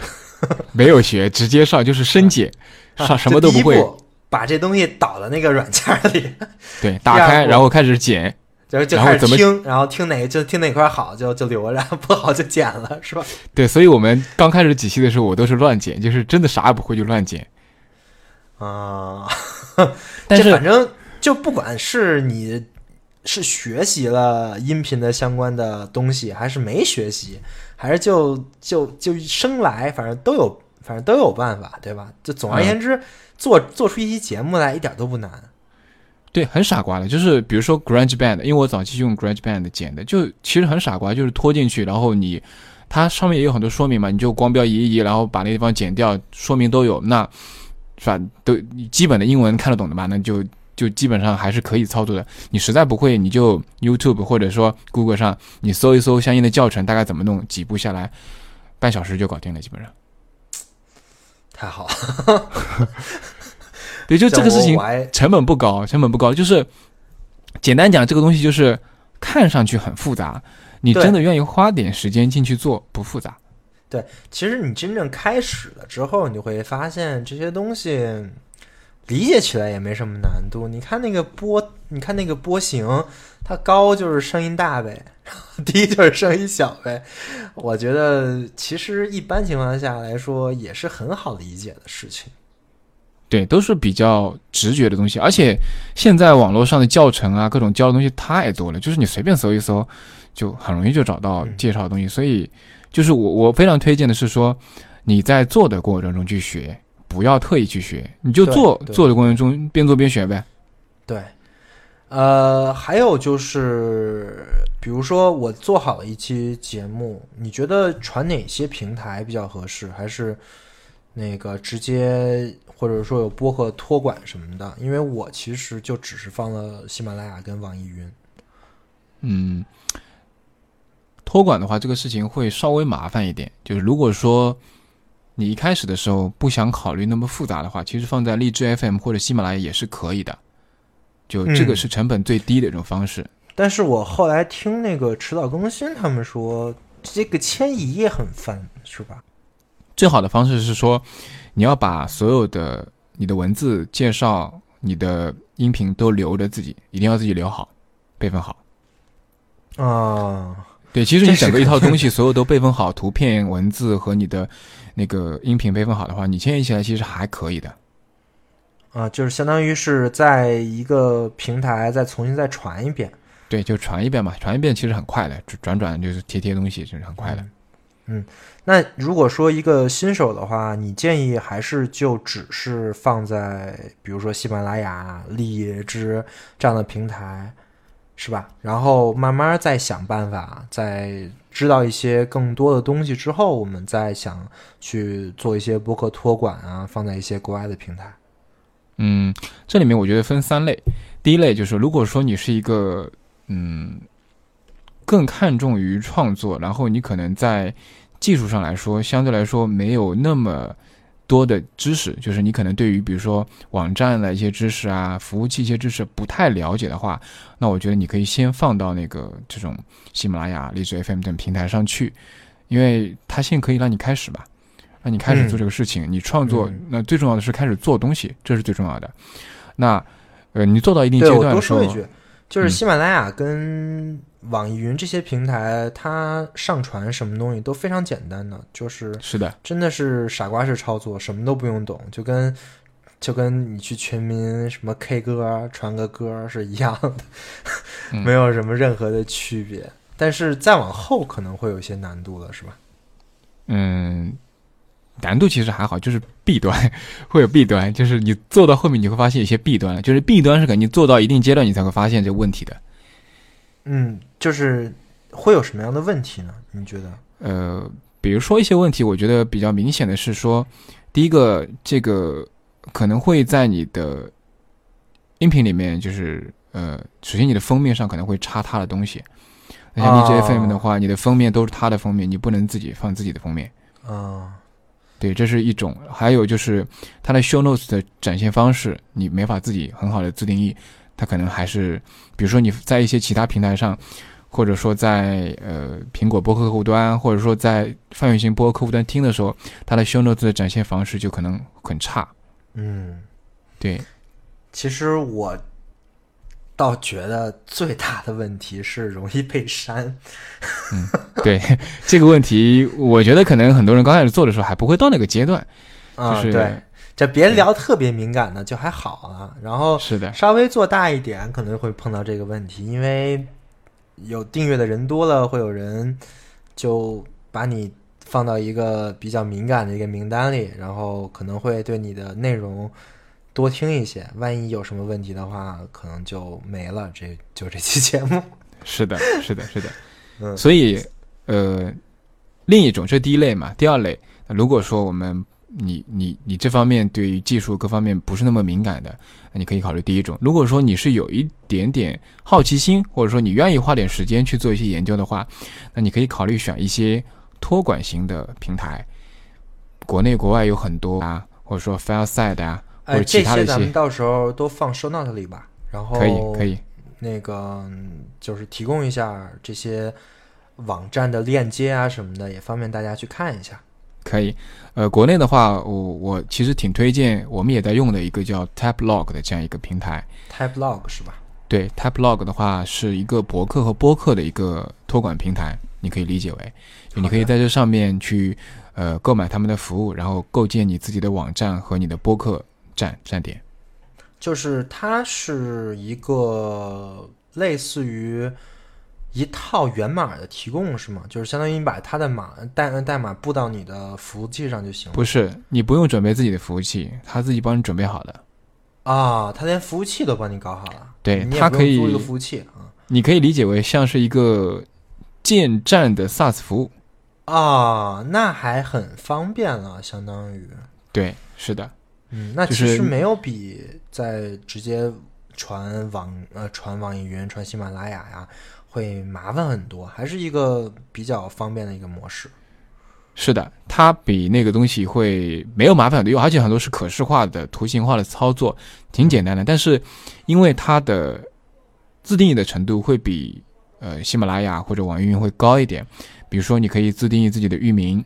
<laughs> 没有学，直接上就是深剪，啊上 <laughs> 什么都不会把这东西导到那个软件里，对，<laughs> 打开然后开始剪，然后就开始听，然后听哪个就听哪块好就就留着，不好就剪了，是吧？对，所以我们刚开始几期的时候，我都是乱剪，就是真的啥也不会就乱剪。啊、<laughs> 但是这反正就不管是你是学习了音频的相关的东西，还是没学习，还是就就就生来，反正都有，反正都有办法，对吧？就总而言之，做做出一期节目来一点都不难。对，很傻瓜的，就是比如说 GarageBand，因为我早期用 GarageBand 剪的，就其实很傻瓜，就是拖进去，然后你它上面也有很多说明嘛，你就光标移一移，然后把那地方剪掉，说明都有，那是吧？都你基本的英文看得懂的嘛，那就就基本上还是可以操作的。你实在不会，你就 YouTube 或者说 Google 上你搜一搜相应的教程，大概怎么弄，几步下来，半小时就搞定了，基本上。太好。了，<laughs> 对，就这个事情成本不高，成本不高，就是简单讲，这个东西就是看上去很复杂，你真的愿意花点时间进去做，不复杂。对其实你真正开始了之后，你就会发现这些东西理解起来也没什么难度。你看那个波，你看那个波形，它高就是声音大呗，<laughs> 低就是声音小呗。我觉得其实一般情况下来说，也是很好理解的事情。对，都是比较直觉的东西，而且现在网络上的教程啊，各种教的东西太多了，就是你随便搜一搜，就很容易就找到嗯介绍的东西。所以，就是我我非常推荐的是说，你在做的过程中去学，不要特意去学，你就做做的过程中边做边学呗。对，呃，还有就是，比如说我做好了一期节目，你觉得传哪些平台比较合适？还是那个直接，或者说有播客托管什么的？因为我其实就只是放了喜马拉雅跟网易云。嗯，托管的话，这个事情会稍微麻烦一点。就是如果说你一开始的时候不想考虑那么复杂的话，其实放在荔枝 FM 或者喜马拉雅也是可以的。就这个嗯是成本最低的一种方式。但是我后来听那个迟早更新他们说，这个迁移也很烦，是吧？最好的方式是说，你要把所有的你的文字介绍、你的音频都留着自己，一定要自己留好，备份好。啊，对，其实你整个一套东西，所有都备份好，图片、文字和你的那个音频备份好的话，你迁移起来其实还可以的。啊，就是相当于是在一个平台再重新再传一遍。对，就传一遍嘛，传一遍其实很快的，转转就是贴贴东西，就是很快的。嗯，那如果说一个新手的话，你建议还是就只是放在比如说喜马拉雅、荔枝这样的平台，是吧？然后慢慢再想办法，在知道一些更多的东西之后，我们再想去做一些博客托管啊，放在一些国外的平台。嗯，这里面我觉得分三类，第一类就是如果说你是一个嗯更看重于创作，然后你可能在技术上来说相对来说没有那么多的知识，就是你可能对于比如说网站的一些知识啊、服务器一些知识不太了解的话，那我觉得你可以先放到那个这种喜马拉雅、荔枝 FM 等平台上去，因为它先可以让你开始吧。让你开始做这个事情，你创作，嗯那最重要的是开始做东西，这是最重要的。那，呃，你做到一定阶段的时候多说一，句，就是嗯喜马拉雅跟网易云这些平台，它上传什么东西都非常简单的，就是是的，真的是傻瓜式操作，什么都不用懂，就跟就跟你去全民什么 K 歌传个歌是一样的，嗯没有什么任何的区别。但是再往后可能会有些难度了，是吧？嗯，难度其实还好，就是弊端 <laughs> 会有弊端，就是你做到后面你会发现有些弊端了，就是弊端是肯定做到一定阶段你才会发现这个问题的。嗯，就是会有什么样的问题呢？你觉得？呃，比如说一些问题，我觉得比较明显的是说，第一个，这个可能会在你的音频里面，就是呃，首先你的封面上可能会插他的东西。那像 DJFM 的话，你的封面都是他的封面，你不能自己放自己的封面。啊、对，这是一种。还有就是它的 show notes 的展现方式，你没法自己很好的自定义。它可能还是，比如说你在一些其他平台上，或者说在呃苹果播客客户端，或者说在泛用型播客客户端听的时候，它的 show notes 的展现方式就可能很差。嗯，对，其实我倒觉得最大的问题是容易被删。嗯对这个问题，我觉得可能很多人刚开始做的时候还不会到那个阶段，啊、<laughs> 就是对，这别聊特别敏感的就还好啊，然后是的，稍微做大一点可能会碰到这个问题，因为有订阅的人多了，会有人就把你放到一个比较敏感的一个名单里，然后可能会对你的内容多听一些，万一有什么问题的话，可能就没了，这就这期节目。<laughs> 是的，是的，是的。嗯所以，呃，另一种这是第一类嘛，第二类，那如果说我们你你你这方面对于技术各方面不是那么敏感的，那你可以考虑第一种。如果说你是有一点点好奇心，或者说你愿意花点时间去做一些研究的话，那你可以考虑选一些托管型的平台，国内国外有很多啊，或者说 FileSide 啊，或哎，者其这他的一些些咱们，到时候都放 show note 里吧，然后可以可以。那个嗯就是提供一下这些网站的链接啊什么的，也方便大家去看一下。可以，呃，国内的话，我我其实挺推荐，我们也在用的一个叫 Taplog 的这样一个平台。Type log 是吧？对，Taplog 的话是一个博客和播客的一个托管平台，你可以理解为，就你可以在这上面去呃购买他们的服务，然后构建你自己的网站和你的播客站站点。就是它是一个类似于一套源码的提供是吗？就是相当于你把它的码代代码布到你的服务器上就行了。不是，你不用准备自己的服务器，他自己帮你准备好的。啊，他连服务器都帮你搞好了，对你也它可以租一个服务器啊你可以理解为像是一个建站的 SaaS 服务。啊，那还很方便了，相当于，对，是的，嗯，那其实没有比在直接传网呃传网易云、传喜马拉雅呀会麻烦很多，还是一个比较方便的一个模式。是的，它比那个东西会没有麻烦的用，而且很多是可视化的、图形化的操作，挺简单的。但是因为它的自定义的程度会比呃喜马拉雅或者网易云会高一点，比如说你可以自定义自己的域名，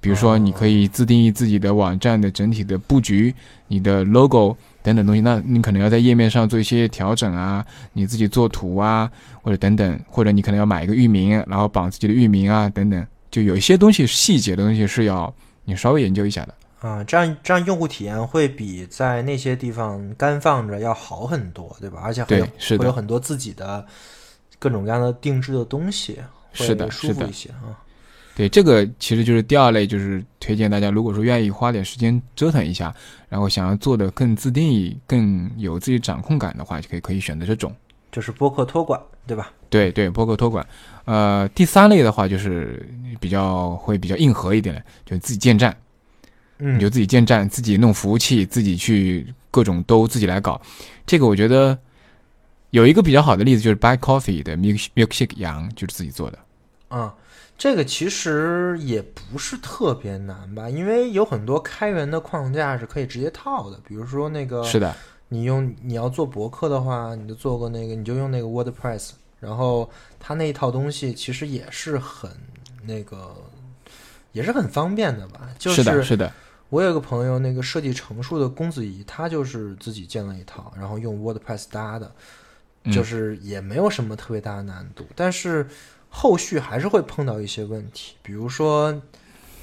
比如说你可以自定义自己的网站的整体的布局、你的 logo 等等东西。那你可能要在页面上做一些调整啊，你自己做图啊，或者等等，或者你可能要买一个域名，然后绑自己的域名啊等等。就有一些东西细节的东西是要你稍微研究一下的。啊，这样这样用户体验会比在那些地方干放着要好很多，对吧？而且会有是会有很多自己的各种各样的定制的东西，会是的舒是的服一些啊。对，这个其实就是第二类，就是推荐大家，如果说愿意花点时间折腾一下，然后想要做的更自定义、更有自己掌控感的话，就可以可以选择这种。就是播客托管，对吧？对对，播客托管。呃，第三类的话就是比较会比较硬核一点的，就自己建站，嗯你就自己建站，自己弄服务器，自己去各种都自己来搞。这个我觉得有一个比较好的例子就是 Buy Coffee 的 Milk Milkshake 羊就是自己做的。啊，这个其实也不是特别难吧，因为有很多开源的框架是可以直接套的，比如说那个是的，你用你要做博客的话，你就做个那个，你就用那个 WordPress，然后它那一套东西其实也是很那个，也是很方便的吧。就是的，是的，我有个朋友，那个设计成熟的公子仪，他就是自己建了一套，然后用 WordPress 搭的，嗯就是也没有什么特别大的难度，但是后续还是会碰到一些问题，比如说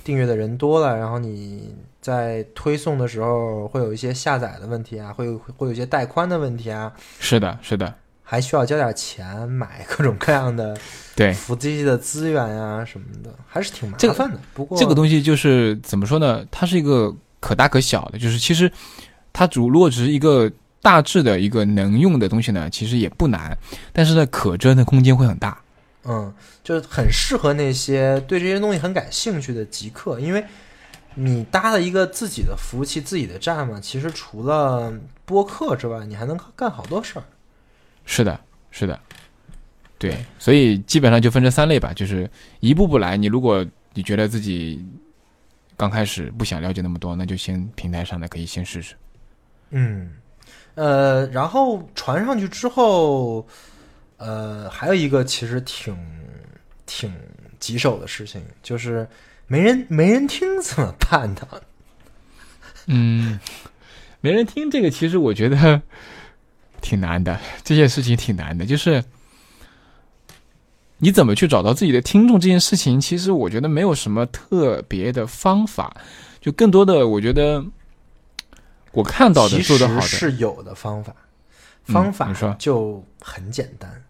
订阅的人多了，然后你在推送的时候会有一些下载的问题啊，会有会有一些带宽的问题啊，是的，是的，还需要交点钱买各种各样的对。服务器的资源啊、什么的，还是挺麻这个烦的。不过这个东西就是怎么说呢？它是一个可大可小的，就是其实它主如果只是一个大致的一个能用的东西呢，其实也不难，但是呢，可折腾空间会很大。嗯，就是很适合那些对这些东西很感兴趣的极客，因为你搭了一个自己的服务器、自己的站嘛，其实除了播客之外，你还能干好多事儿。是的，是的，对，所以基本上就分成三类吧，就是一步步来。你如果你觉得自己刚开始不想了解那么多，那就先平台上的可以先试试。嗯，呃，然后传上去之后，呃，还有一个其实挺挺棘手的事情，就是没人没人听怎么办呢？<laughs> 嗯，没人听这个，其实我觉得挺难的，这件事情挺难的，就是你怎么去找到自己的听众这件事情，其实我觉得没有什么特别的方法，就更多的我觉得我看到的做得好的，是有的方法，嗯方法就很简单，嗯，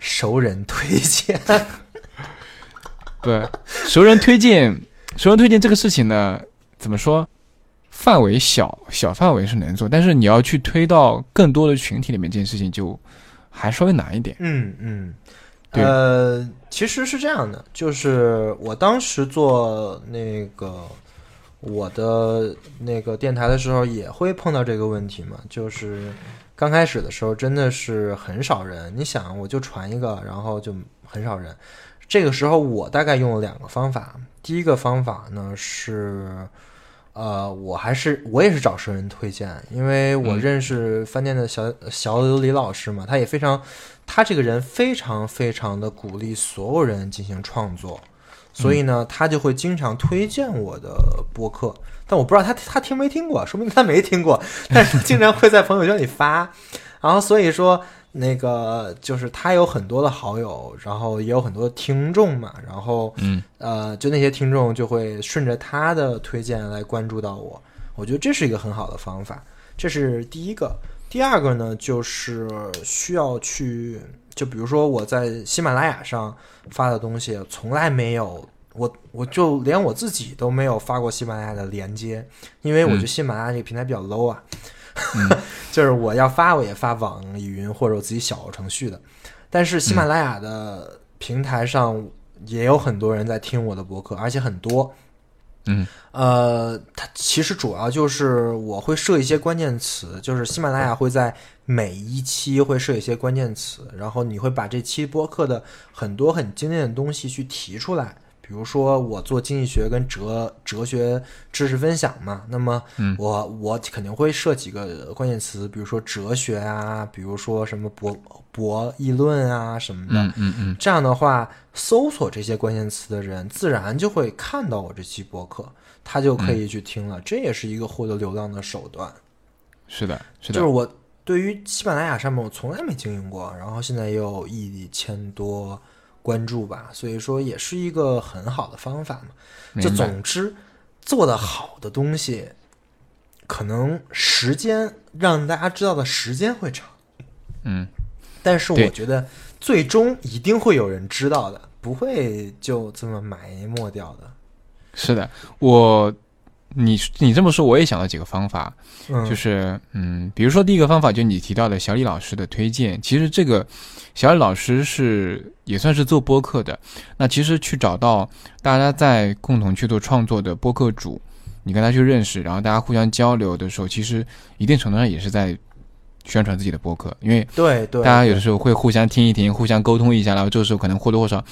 熟人推荐。<laughs> 对，熟人推荐，熟人推荐这个事情呢，怎么说？范围小，小范围是能做，但是你要去推到更多的群体里面，这件事情就还稍微难一点。嗯嗯，对呃，其实是这样的，就是我当时做那个我的那个电台的时候，也会碰到这个问题嘛，就是刚开始的时候真的是很少人，你想我就传一个，然后就很少人。这个时候我大概用了两个方法，第一个方法呢是。呃，我还是我也是找熟人推荐，因为我嗯认识饭店的小小李老师嘛，他也非常他这个人非常非常的鼓励所有人进行创作，所以呢，他就会经常推荐我的播客。但我不知道他他听没听过，说明他没听过，但是他经常会在朋友圈里发。然后所以说，那个就是他有很多的好友，然后也有很多听众嘛，然后嗯，呃，就那些听众就会顺着他的推荐来关注到我。我觉得这是一个很好的方法，这是第一个。第二个呢，就是需要去，就比如说我在喜马拉雅上发的东西，从来没有我我就连我自己都没有发过喜马拉雅的连接，因为我觉得喜马拉雅这个平台比较 low 啊。<laughs> 就是我要发我也发网易云或者我自己小程序的，但是喜马拉雅的平台上也有很多人在听我的博客，而且很多。嗯，呃，它其实主要就是我会设一些关键词，就是喜马拉雅会在每一期会设一些关键词，然后你会把这期播客的很多很经典的东西去提出来。比如说我做经济学跟哲哲学知识分享嘛，那么我我肯定会设几个关键词，比如说哲学啊，比如说什么博博议论啊什么的，嗯嗯嗯，这样的话，搜索这些关键词的人自然就会看到我这期博客，他就可以去听了，这也是一个获得流量的手段。是的，是的，就是我对于喜马拉雅上面我从来没经营过，然后现在也有一千多。关注吧，所以说也是一个很好的方法嘛。就总之，做的好的东西，可能时间让大家知道的时间会长，嗯，但是我觉得最终一定会有人知道的，不会就这么埋没掉的。是的，我你你这么说，我也想到几个方法，就是嗯，比如说第一个方法，就你提到的小李老师的推荐，其实这个。小李老师是也算是做播客的，那其实去找到大家在共同去做创作的播客主，你跟他去认识，然后大家互相交流的时候，其实一定程度上也是在宣传自己的播客，因为对对，大家有的时候会互相听一听，互相沟通一下，然后这个时候可能或多或少，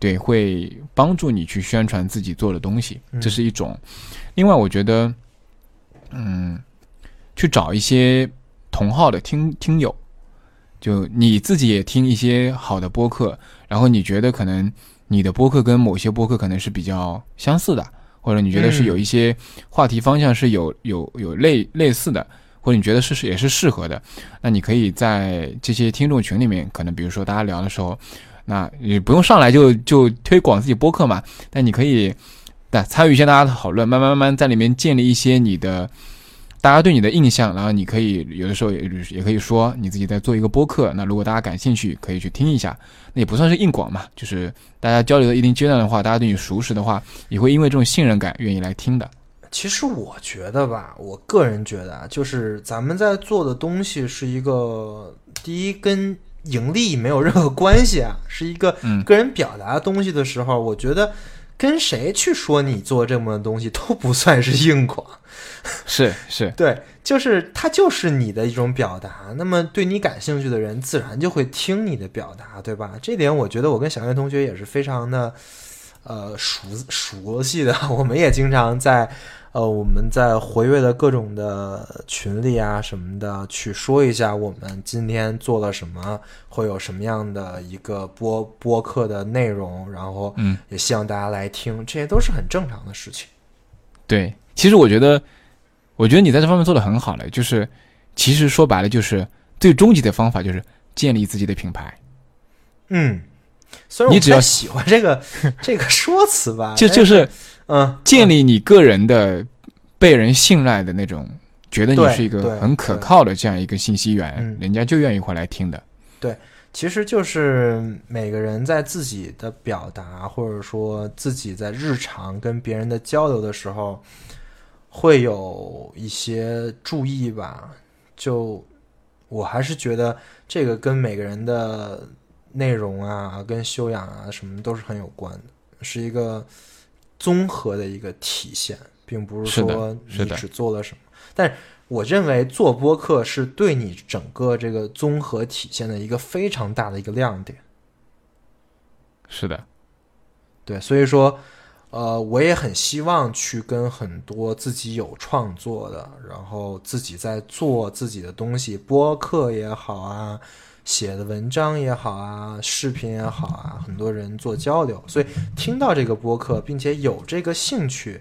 对，会帮助你去宣传自己做的东西，这是一种。另外，我觉得，嗯，去找一些同号的听听友。就你自己也听一些好的播客，然后你觉得可能你的播客跟某些播客可能是比较相似的，或者你觉得是有一些话题方向是有有有类类似的，或者你觉得是是也是适合的，那你可以在这些听众群里面，可能比如说大家聊的时候，那你不用上来就就推广自己播客嘛，但你可以对参与一下大家的讨论，慢慢慢慢在里面建立一些你的。大家对你的印象，然后你可以有的时候也也可以说你自己在做一个播客。那如果大家感兴趣，可以去听一下。那也不算是硬广嘛，就是大家交流到一定阶段的话，大家对你熟识的话，也会因为这种信任感愿意来听的。其实我觉得吧，我个人觉得啊，就是咱们在做的东西是一个第一跟盈利没有任何关系啊，是一个个人表达的东西的时候，我觉得跟谁去说你做这么东西都不算是硬广。是 <laughs> 是，<laughs> 对，就是它就是你的一种表达。那么对你感兴趣的人，自然就会听你的表达，对吧？这点我觉得我跟小月同学也是非常的，呃，熟熟悉的。<laughs> 我们也经常在，呃，我们在活跃的各种的群里啊什么的，去说一下我们今天做了什么，会有什么样的一个播播客的内容，然后嗯，也希望大家来听，这些都是很正常的事情。对，其实我觉得。我觉得你在这方面做的很好了，就是其实说白了，就是最终极的方法就是建立自己的品牌。嗯，你只要喜欢这个这个说辞吧，就就是嗯，建立你个人的被人信赖的那种，觉得你是一个很可靠的这样一个信息源，人家就愿意回来听的。对，其实就是每个人在自己的表达，或者说自己在日常跟别人的交流的时候。会有一些注意吧，就我还是觉得这个跟每个人的内容啊、跟修养啊什么都是很有关的，是一个综合的一个体现，并不是说你只做了什么。但我认为做播客是对你整个这个综合体现的一个非常大的一个亮点。是的，对，所以说。呃，我也很希望去跟很多自己有创作的，然后自己在做自己的东西，播客也好啊，写的文章也好啊，视频也好啊，很多人做交流，所以听到这个播客，并且有这个兴趣。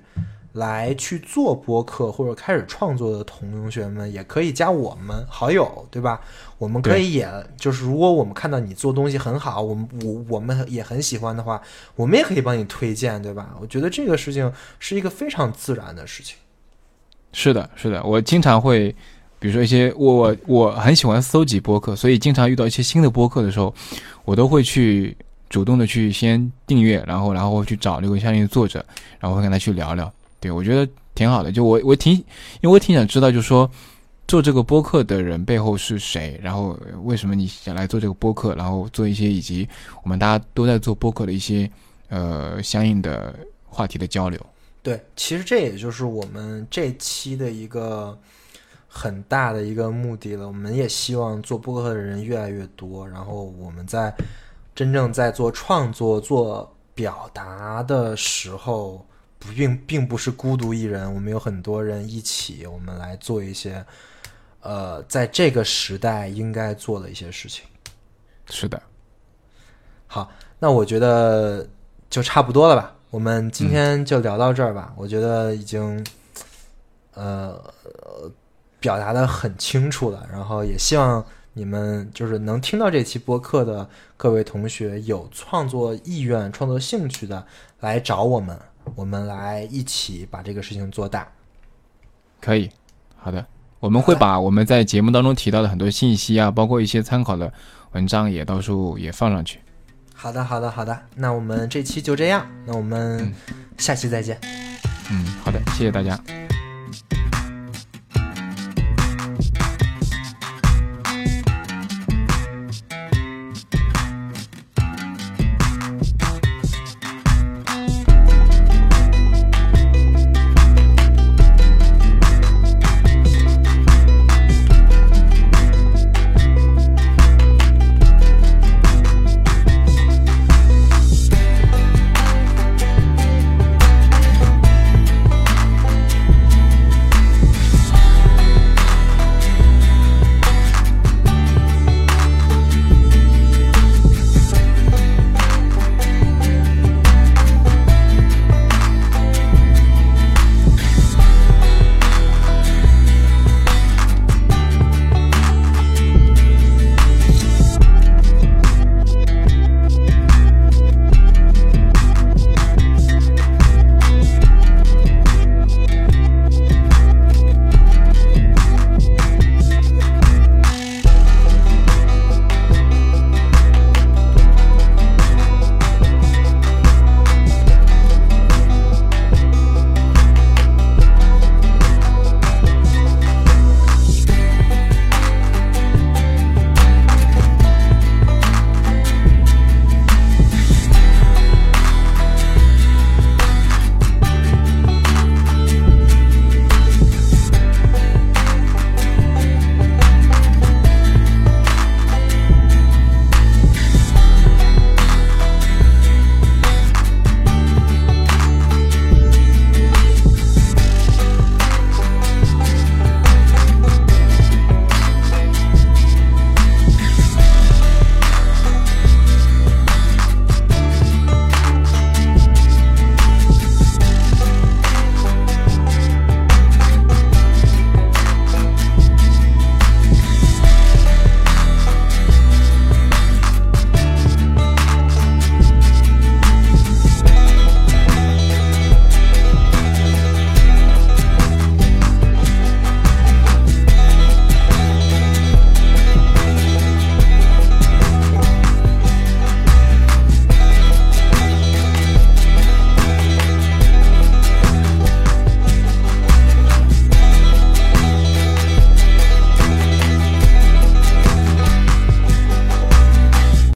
来去做播客或者开始创作的同学们，也可以加我们好友，对吧？我们可以，也就是如果我们看到你做东西很好，我们我我们也很喜欢的话，我们也可以帮你推荐，对吧？我觉得这个事情是一个非常自然的事情。是的，是的，我经常会，比如说一些我我很喜欢搜集播客，所以经常遇到一些新的播客的时候，我都会去主动的去先订阅，然后然后去找那个相应的作者，然后会跟他去聊聊。对，我觉得挺好的。就我，我挺，因为我挺想知道，就是说，做这个播客的人背后是谁，然后为什么你想来做这个播客，然后做一些以及我们大家都在做播客的一些呃相应的话题的交流。对，其实这也就是我们这期的一个很大的一个目的了。我们也希望做播客的人越来越多，然后我们在真正在做创作、做表达的时候，不并并不是孤独一人，我们有很多人一起，我们来做一些呃，在这个时代应该做的一些事情。是的，好，那我觉得就差不多了吧。我们今天就聊到这儿吧。我觉得已经呃表达的很清楚了，然后也希望你们就是能听到这期播客的各位同学有创作意愿、创作兴趣的来找我们，我们来一起把这个事情做大。可以，好的，我们会把我们在节目当中提到的很多信息啊，包括一些参考的文章，也到时候也放上去。好的，好的，好的。那我们这期就这样，那我们下期再见。嗯，好的，谢谢大家。